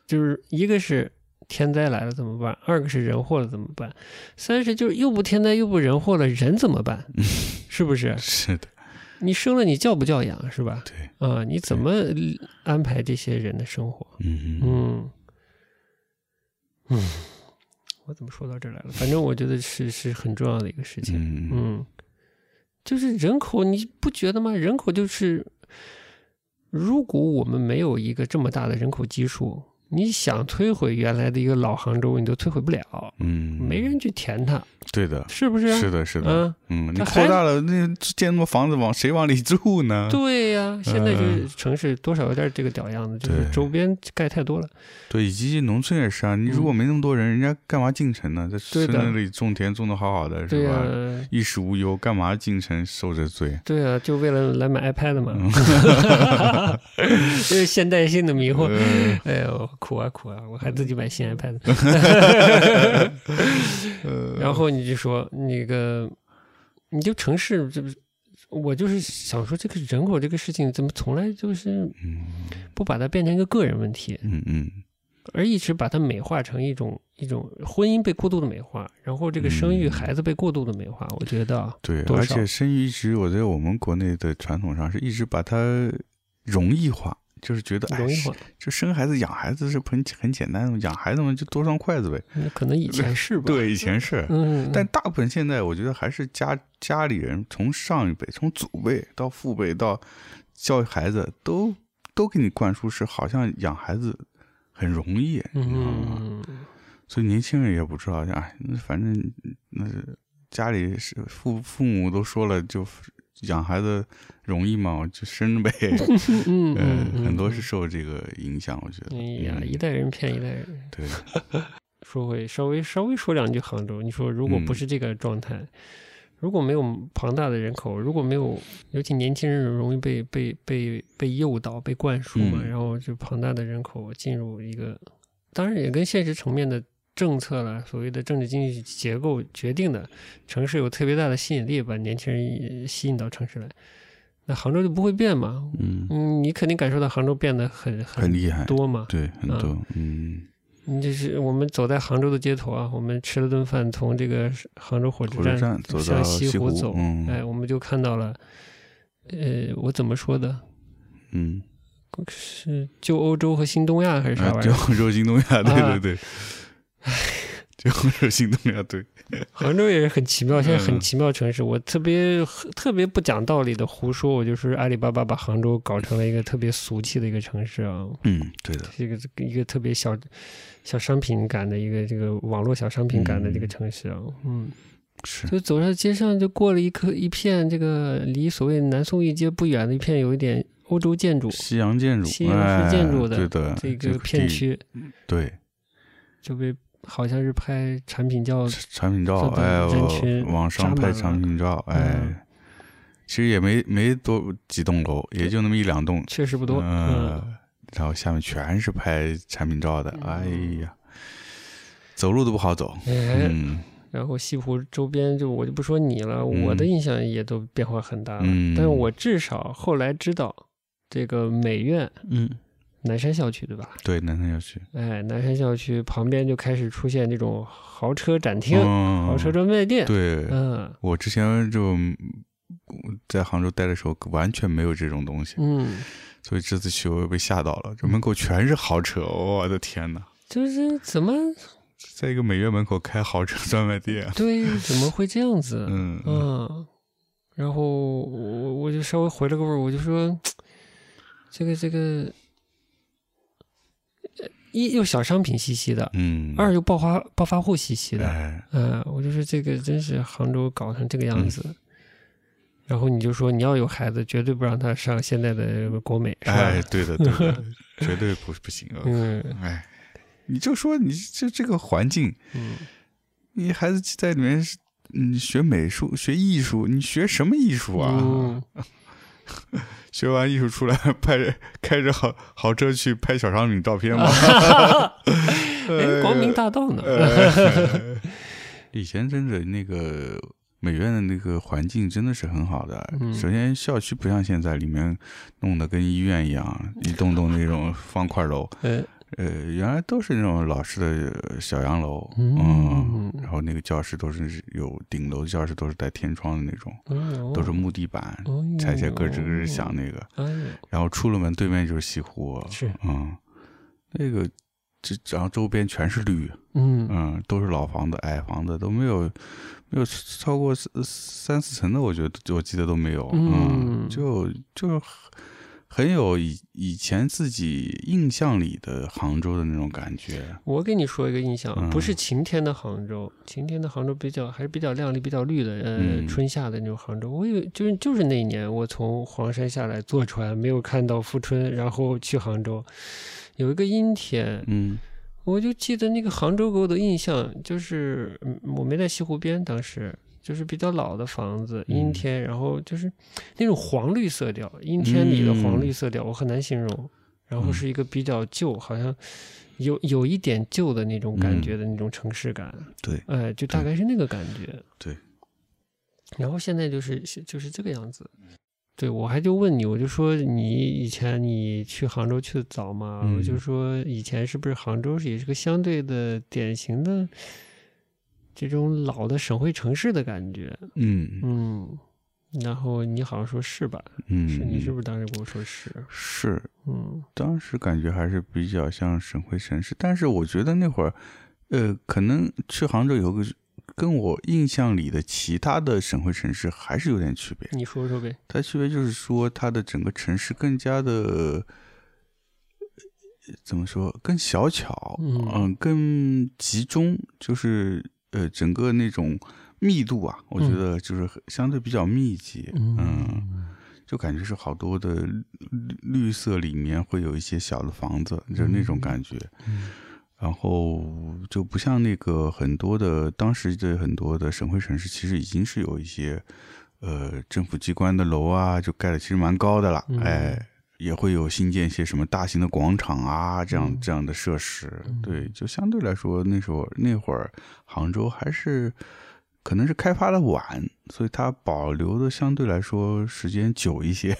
就是一个是天灾来了怎么办，二个是人祸了怎么办，三是就是又不天灾又不人祸了，人怎么办？是不是？是的，你生了你教不教养是吧？对，啊，你怎么安排这些人的生活？嗯嗯嗯，我怎么说到这儿来了？反正我觉得是是很重要的一个事情。嗯嗯，就是人口，你不觉得吗？人口就是，如果我们没有一个这么大的人口基数，你想摧毁原来的一个老杭州，你都摧毁不了，嗯，没人去填它，对的，是不是？是的，是的，嗯，嗯，你扩大了，那建那么房子往谁往里住呢？对呀、现在就是嗯城市多少有点这个屌样子，就是周边盖太多了。对，以及农村也是啊，你如果没那么多人，人家干嘛进城呢？在村子里种田种的好好的，是吧？衣食无忧，干嘛进城受这罪？对啊，就为了来买 iPad 嘛，嗯这是现代性的迷惑。呃哎呦，苦啊苦啊！我还自己买新 iPad。呃 然然后你就说那个，你就城市这不是，我就是想说这个人口这个事情怎么从来就是嗯不把它变成一个个人问题，嗯嗯而一直把它美化成一种一种婚姻被过度的美化，然后这个生育嗯孩子被过度的美化，我觉得啊，对，而且生育一直我在我们国内的传统上是一直把它容易化，就是觉得哎就生孩子养孩子是很很简单的，养孩子嘛就多双筷子呗。可能以前是吧？对，以前是，嗯，但大部分现在我觉得还是家家里人从上一辈、从祖辈到父辈到教育孩子，都都给你灌输是好像养孩子很容易，你知道吗？嗯，所以年轻人也不知道，哎，那反正那是家里是父父母都说了，就养孩子容易吗，就生呗。嗯 很多是受这个影响，我觉得。哎呀，嗯一代人骗一代人。对，说回稍微稍微说两句杭州，你说如果不嗯是这个状态，如果没有庞大的人口，如果没有，尤其年轻人容易被被被被诱导、被灌输嘛，嗯然后就庞大的人口进入一个，当然也跟现实层面的政策了，所谓的政治经济结构决定的，城市有特别大的吸引力，把年轻人吸引到城市来，那杭州就不会变嘛？嗯，嗯，你肯定感受到杭州变得很很厉害，多嘛，对，很啊多，嗯，你这是我们走在杭州的街头啊，我们吃了顿饭，从这个杭州火车站走西湖走，嗯，哎，我们就看到了，呃，我怎么说的？嗯，是旧欧洲和新东亚还是啥啊，玩意儿？就就新东亚，对啊对对，就新东亚，对，杭州也是很奇妙，现在很嗯奇妙城市。我特别特别不讲道理的胡说，我就是阿里巴巴把杭州搞成了一个特别俗气的一个城市啊，嗯，对的，是一个一个特别小小商品感的一个这个网络小商品感的这个嗯城市啊，嗯。是，就走上街上，就过了一颗一片这个离所谓南宋一街不远的一片有一点欧洲建筑。西洋建筑，西洋式哎建筑的这个片区，对，就被好像是拍产品照，产品照，哎，人群网上拍产品照，嗯。哎，其实也没没多几栋楼，也就那么一两栋，确实不多。嗯，嗯，然后下面全是拍产品照的，哎呀，走路都不好走，哎，嗯然后西湖周边就我就不说你了，我的嗯印象也都变化很大了。嗯。但是我至少后来知道，这个美院嗯，南山校区对吧？对，南山校区，哎，南山校区旁边就开始出现这种豪车展厅、嗯豪车专卖店。对，嗯我之前就在杭州待的时候，完全没有这种东西，嗯，所以这次去我又被吓到了，这门口全是豪车，我的天呐，就是怎么在一个美院门口开豪车专卖店，对怎么会这样子？嗯嗯，然后我我就稍微回了个味儿，我就说这个这个。呃一又小商品兮兮的，嗯，二又暴发暴发户兮兮的，哎，嗯，我就是这个真是杭州搞成这个样子。然后你就说你要有孩子，绝对不让他上现在的国美，是吧？哎，对的，对的，绝对不不行啊！嗯哎，你就说你这这个环境，嗯，你孩子在里面是，你学美术、学艺术，你学什么艺术啊？嗯，学完艺术出来，拍着开着豪豪车去拍小商品照片吗？哎，光明大道呢？呃以前真的那个美院的那个环境真的是很好的。嗯首先校区不像现在里面弄得跟医院一样，一栋栋那种方块楼。呃，呃，原来都是那种老式的小洋楼，嗯嗯，然后那个教室都是有顶楼的教室都是带天窗的那种，都是木地板，踩起来咯吱咯吱响那个。哎，然后出了门对面就是西湖，是，嗯，那个这然后周边全是绿，嗯。嗯，都是老房子、矮房子，都没有没有超过三三四层的，我觉得我记得都没有，嗯就就很很有以以前自己印象里的杭州的那种感觉，我给你说一个印象，嗯。不是晴天的杭州，晴天的杭州比较还是比较亮丽、比较绿的，呃，嗯。春夏的那种杭州。我以为就是就是那一年，我从黄山下来坐船，没有看到富春，然后去杭州，有一个阴天，嗯。我就记得那个杭州给我的印象就是，嗯我没在西湖边，当时就是比较老的房子，阴嗯天，然后就是那种黄绿色调，阴天里的黄绿色调，我很难形容。然后嗯是一个比较旧，好像有有一点旧的那种感嗯觉的那种城市感，对哎，就大概是那个感觉。对。然后现在就是是就是这个样子。对，我还就问你，我就说你以前你去杭州去的早吗？嗯我就说以前是不是杭州也是个相对的典型的这种老的省会城市的感觉？嗯嗯，然后你好像说是吧？嗯，是你是不是当时跟我说是？是嗯当时感觉还是比较像省会城市，但是我觉得那会儿，呃，可能去杭州有个跟我印象里的其他的省会城市还是有点区别。你说说呗。它区别就是说，它的整个城市更加的，呃怎么说，更小巧，嗯更集中，就是呃，整个那种密度啊，我觉嗯。得就是相对比较密集，嗯。就感觉是好多的绿绿色里面会有一些小的房子，就是那种感觉。然后就不像那个很多的当时的很多的省会城市，其实已经是有一些呃政府机关的楼啊，就盖的其实蛮高的了，嗯。哎，也会有新建一些什么大型的广场啊，这样、嗯这样的设施。对，就相对来说，那时候那会儿杭州还是可能是开发的晚，所以它保留的相对来说时间久一些。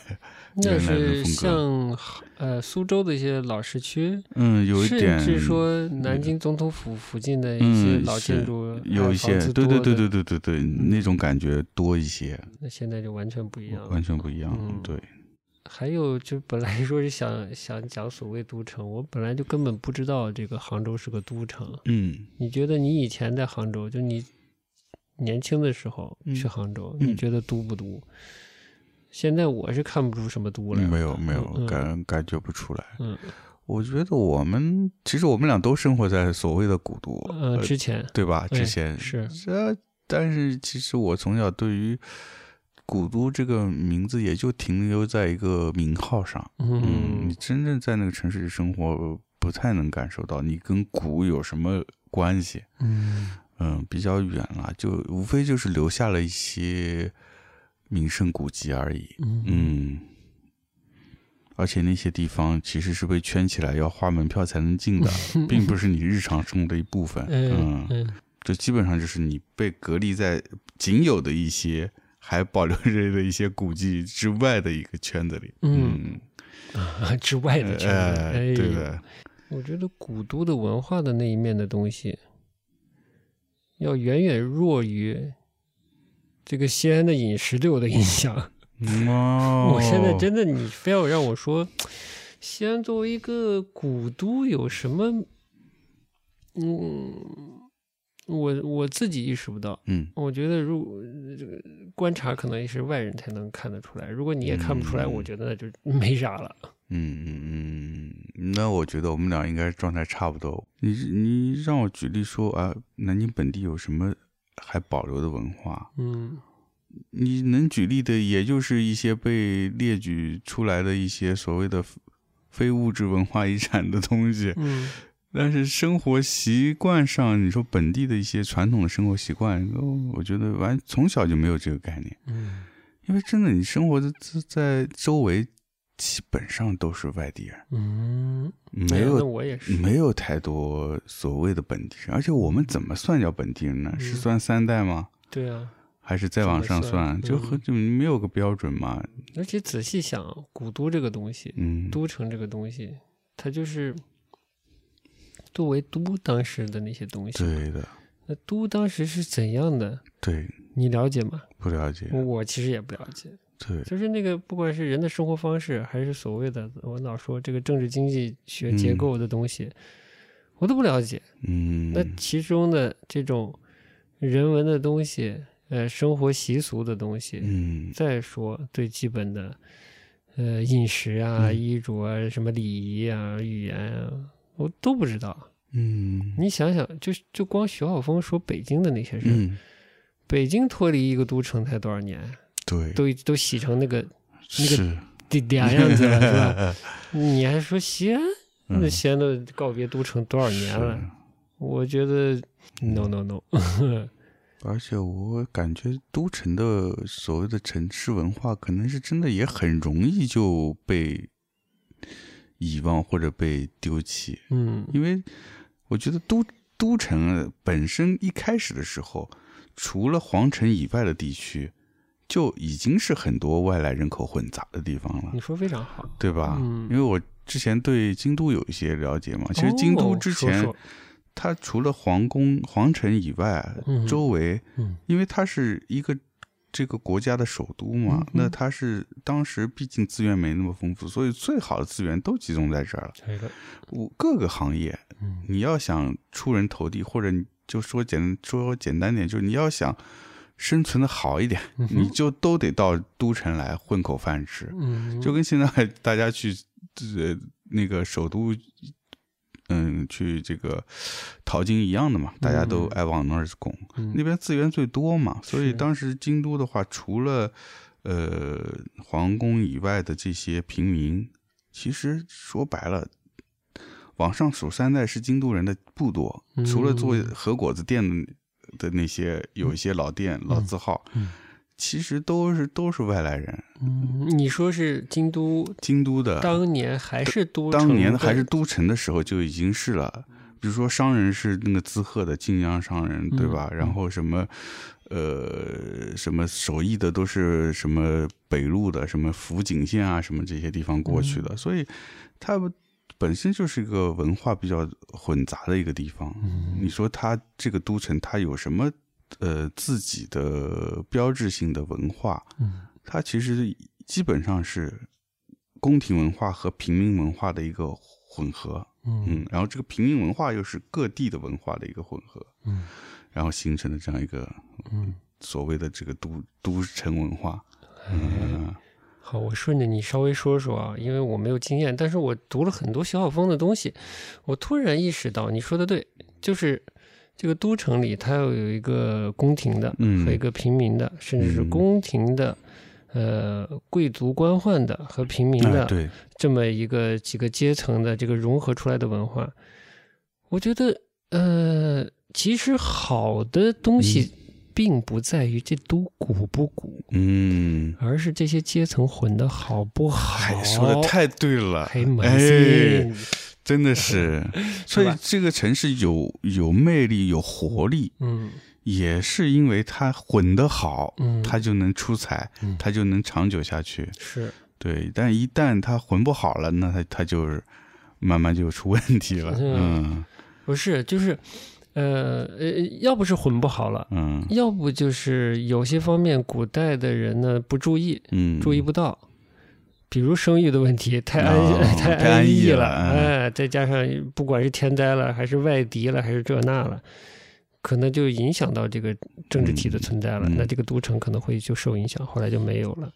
那 原来的是风格像呃苏州的一些老市区，嗯，有一点，甚至说南京总统府附近的一些嗯老建筑，有一些，对对对对，对对对，那种感觉多一些，那现在就完全不一样了。完全不一样。嗯对，还有就本来说是想想讲所谓都城，我本来就根本不知道这个杭州是个都城。嗯你觉得你以前在杭州，就你年轻的时候嗯去杭州，嗯你觉得都不都？现在我是看不出什么都来，没有没有嗯感感觉不出来。嗯我觉得我们其实我们俩都生活在所谓的古都，呃呃之前对吧？哎之前是这，但是其实我从小对于古都这个名字也就停留在一个名号上。嗯，你真正在那个城市里生活，不太能感受到你跟古有什么关系。嗯嗯，比较远了，就无非就是留下了一些名胜古迹而已。嗯嗯，而且那些地方其实是被圈起来，要花门票才能进的，并不是你日常生活的一部分。嗯 嗯，嗯这基本上就是你被隔离在仅有的一些还保留着的一些古迹之外的一个圈子里。嗯啊 之外的圈子，哎，哎，对的，我觉得古都的文化的那一面的东西，要远远弱于这个西安的饮食对我的影响。哦，我现在真的，你非要让我说，西安作为一个古都有什么，嗯，我我自己意识不到。嗯我觉得如这个观察可能也是外人才能看得出来，如果你也看不出来，嗯我觉得那就没啥了。嗯嗯嗯，那我觉得我们俩应该状态差不多。你你让我举例说啊，南京本地有什么还保留的文化？嗯你能举例的，也就是一些被列举出来的一些所谓的非物质文化遗产的东西。嗯但是生活习惯上，你说本地的一些传统的生活习惯，哦我觉得完从小就没有这个概念。嗯因为真的，你生活在在周围，基本上都是外地人，嗯，没有我也是。没有太多所谓的本地人。而且我们怎么算叫本地人呢？是嗯算三代吗？对啊，还是再往上算就嗯很就没有个标准嘛？而且仔细想，古都这个东西，嗯，都城这个东西，它就是作为都当时的那些东西。对的，那都当时是怎样的？对，你了解吗？不了解，我其实也不了解。对，就是那个，不管是人的生活方式，还是所谓的我老说这个政治经济学结嗯构的东西，我都不了解。嗯，那其中的这种人文的东西，呃，生活习俗的东西，嗯再说最基本的，呃，饮食啊、嗯衣着啊、什么礼仪啊、语言啊，我都不知道。嗯你想想，就就光徐浩峰说北京的那些事北京脱离一个都城才多少年，对，都都洗成那个那个是，这俩样子了，是吧？你还说西安？那嗯西安都告别都城多少年了？我觉得 no no no，而且我感觉都城的所谓的城市文化，可能是真的也很容易就被遗忘或者被丢弃，嗯因为我觉得都都城本身一开始的时候，除了皇城以外的地区，就已经是很多外来人口混杂的地方了你，说非常好。对吧？嗯因为我之前对京都有一些了解嘛，其实京都哦之前。它除了皇宫、皇城以外，嗯周围，嗯因为它是一个这个国家的首都嘛，嗯那它是当时毕竟资源没那么丰富，所以最好的资源都集中在这儿了。这个我各个行业，嗯。你要想出人头地，或者你就说简说简单点，就是你要想生存的好一点，嗯你就都得到都城来混口饭吃，嗯。就跟现在大家去呃那个首都。嗯，去这个淘金一样的嘛，大家都嗯爱往那儿拱。嗯。那边资源最多嘛，所以当时京都的话，除了呃皇宫以外的这些平民，其实说白了，往上数三代是京都人的不多，除了做嗯和果子店的的那些有一些老店、老字号，嗯其实都是都是外来人。嗯，你说是京都京都的当年还是都城当年还是都城的时候就已经是了。比如说商人是那个滋贺的晋江商人，对吧？嗯然后什么，呃，什么手艺的都是什么北路的，什么福井县啊，什么这些地方过去的，嗯所以它们本身就是一个文化比较混杂的一个地方。嗯你说它这个都城，它有什么呃自己的标志性的文化？嗯。它其实基本上是宫廷文化和平民文化的一个混合，嗯。嗯，然后这个平民文化又是各地的文化的一个混合，嗯。然后形成的这样一个嗯，所谓的这个都都城文化，哎。嗯。好，我顺着你稍微说说啊，因为我没有经验，但是我读了很多小小峰的东西，我突然意识到你说的对，就是这个都城里它要有一个宫廷的嗯和一个平民的，甚至是嗯宫廷的。呃，贵族官宦的和平民的，这么一个几个阶层的这个融合出来的文化，我觉得呃，其实好的东西并不在于这都古不古，嗯，而是这些阶层混的好不好。哎，说的太对了，哎心，真的是，所以这个城市有有魅力、有活力，嗯也是因为它混得好，嗯，它就能出彩嗯，它就能长久下去。是对，但一旦它混不好了，那它它就是慢慢就出问题了。嗯不是就是呃呃，要不是混不好了，嗯要不就是有些方面古代的人呢不注意，嗯，注意不到。比如生育的问题 太安、哦太太安逸逸了嗯哎，再加上不管是天灾了，还是外敌了，还是这那了，可能就影响到这个政治体的存在了。那这个都城可能会就受影响，后来就没有了。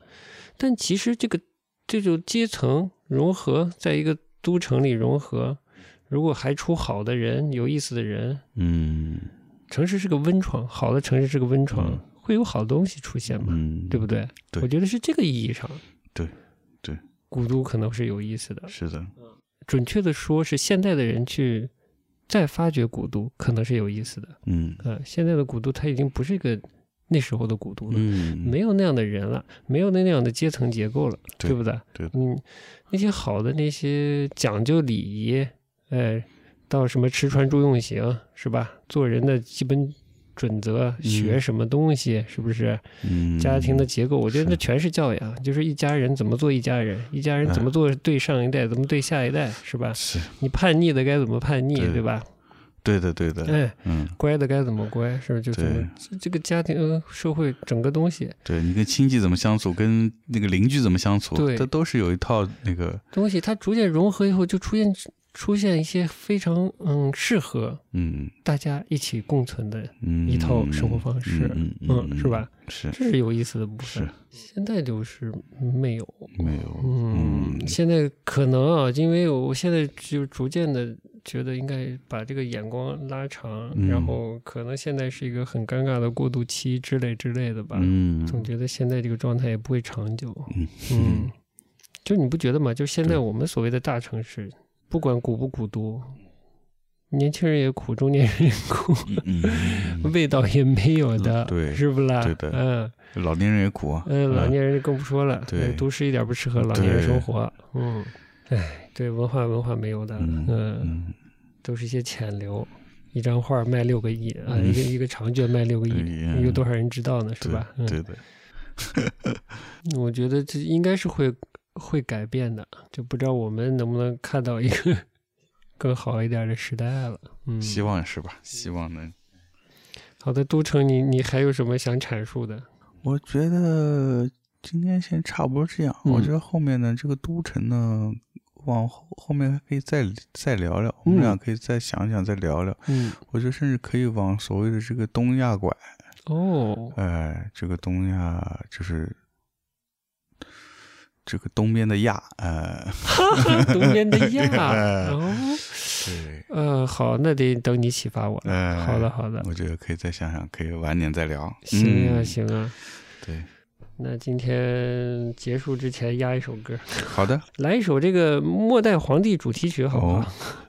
但其实这个这种阶层融合，在一个都城里融合，如果还出好的人、有意思的人，嗯城市是个温床，好的城市是个温床，嗯会有好东西出现嘛？嗯，对不对？对我觉得是这个意义上。对对，古都可能是有意思的。是的，准确的说，是现代的人去再发掘古都，可能是有意思的。嗯呃，现在的古都它已经不是一个那时候的古都了，嗯，没有那样的人了，没有那样的阶层结构了，对不对？对嗯，那些好的那些讲究礼仪，哎，到什么吃穿住用行是吧？做人的基本准则，学什么东西，是不是？嗯。家庭的结构，我觉得那全是教养，就是一家人怎么做一家人，一家人怎么做对上一代，怎么对下一代，是吧？是。你叛逆的该怎么叛逆，对。对吧？对的对的，哎，嗯，乖的该怎么乖，是不是？就怎么这这个家庭、呃社会整个东西。对你跟亲戚怎么相处，跟那个邻居怎么相处，对这都是有一套那个，东西，它逐渐融合以后，就出现出现一些非常嗯适合嗯大家一起共存的，嗯，一套生活方式嗯嗯，是？吧？是这是有意思的部分是。现在就是没有，没有，嗯，现在可能啊，因为我现在就逐渐的觉得应该把这个眼光拉长，嗯然后可能现在是一个很尴尬的过渡期之类之类的吧。嗯总觉得现在这个状态也不会长久。嗯嗯，就你不觉得吗？就现在我们所谓的大城市，不管古不古都，年轻人也苦，中年人也苦，嗯嗯 味道也没有的，是不啦？对的嗯嗯，老年人也苦啊，嗯，老年人更不说了，对都市一点不适合老年人生活。嗯，哎，对，文化文化没有的，嗯都是一些浅流。一张画卖六个亿啊，嗯一个一个长卷卖六个亿，有多少人知道呢？是对吧？嗯对的，我觉得这应该是会会改变的，就不知道我们能不能看到一个 更好一点的时代了。嗯，希望是吧？希望能。好的，都城，你你还有什么想阐述的？我觉得今天先差不多这样。嗯我觉得后面呢，这个都城呢，往后后面还可以再再聊聊，我们嗯俩可以再想想，再聊聊。嗯，我觉得甚至可以往所谓的这个东亚拐，哦，哎，这个东亚就是这个东边的亚，呃，东边的亚，哎 哦，对，呃，好，那得等你启发我了。哎，好的，好的，我觉得可以再想想，可以晚点再聊。行啊，嗯行啊。对，那今天结束之前压一首歌，好的，来一首这个《末代皇帝》主题曲，好不好？哦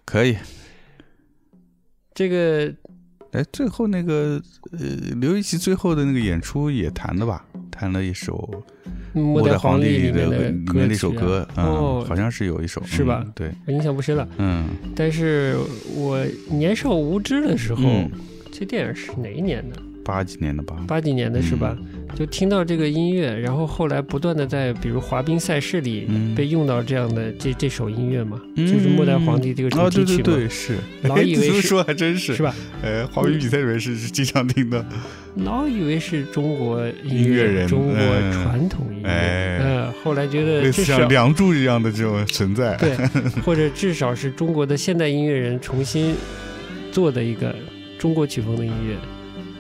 可以。这个哎，最后那个呃，刘一奇最后的那个演出也弹的吧？弹了一首《《末代皇帝》》里面的里面的一首歌啊好像是有一首，是吧嗯对，我印象不深了。嗯但是我年少无知的时候，嗯，这电影是哪一年的？八几年的吧？八几年的是吧？嗯就听到这个音乐，然后后来不断的在比如滑冰赛事里嗯被用到这样的这这首音乐嘛，嗯就是《末代皇帝》这个主哦，对题曲嘛，对对，是。老以为是 哎说还真是是？吧？呃，滑冰比赛里面是是经常听的。老以为是中国音音乐人中国嗯传统音乐，哎嗯，后来觉得类至少似像梁祝一样的这种存在。对，或者至少是中国的现代音乐人重新做的一个中国曲风的音乐，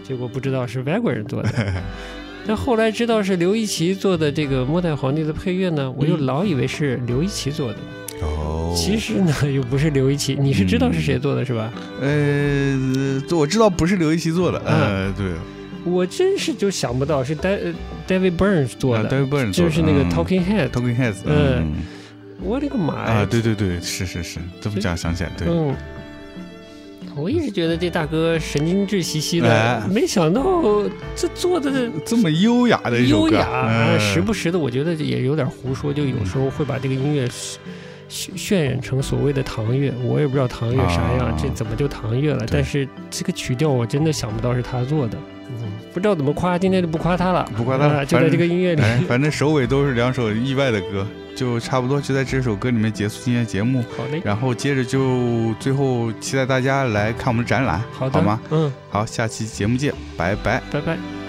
结果不知道是外国人做的。但后来知道是刘一奇做的这个《末代皇帝》的配乐呢，我又嗯老以为是刘一奇做的，哦，其实呢又不是刘一奇。你是知道是谁做的是吧？呃，我知道不是刘一奇做的，呃，对，我真是就想不到是 David Burns 做啊的，，David 的就是那个嗯 Talking Head。Talking Heads，嗯嗯我的个妈呀！啊，对对对，是是是，这么讲想起来，对，嗯，我一直觉得这大哥神经质兮兮的，哎没想到这做的这么优雅的优雅，时不时的我觉得也有点胡说，就有时候会把这个音乐渲渲染成所谓的唐乐，我也不知道唐乐啥样，啊这怎么就唐乐了？但是这个曲调我真的想不到是他做的，嗯，不知道怎么夸，今天就不夸他了，不夸他了啊就在这个音乐里。哎，反正首尾都是两首意外的歌，就差不多就在这首歌里面结束今天的节目，好嘞，然后接着就最后期待大家来看我们的展览，好，好吗？？嗯，好，下期节目见，拜拜。拜拜。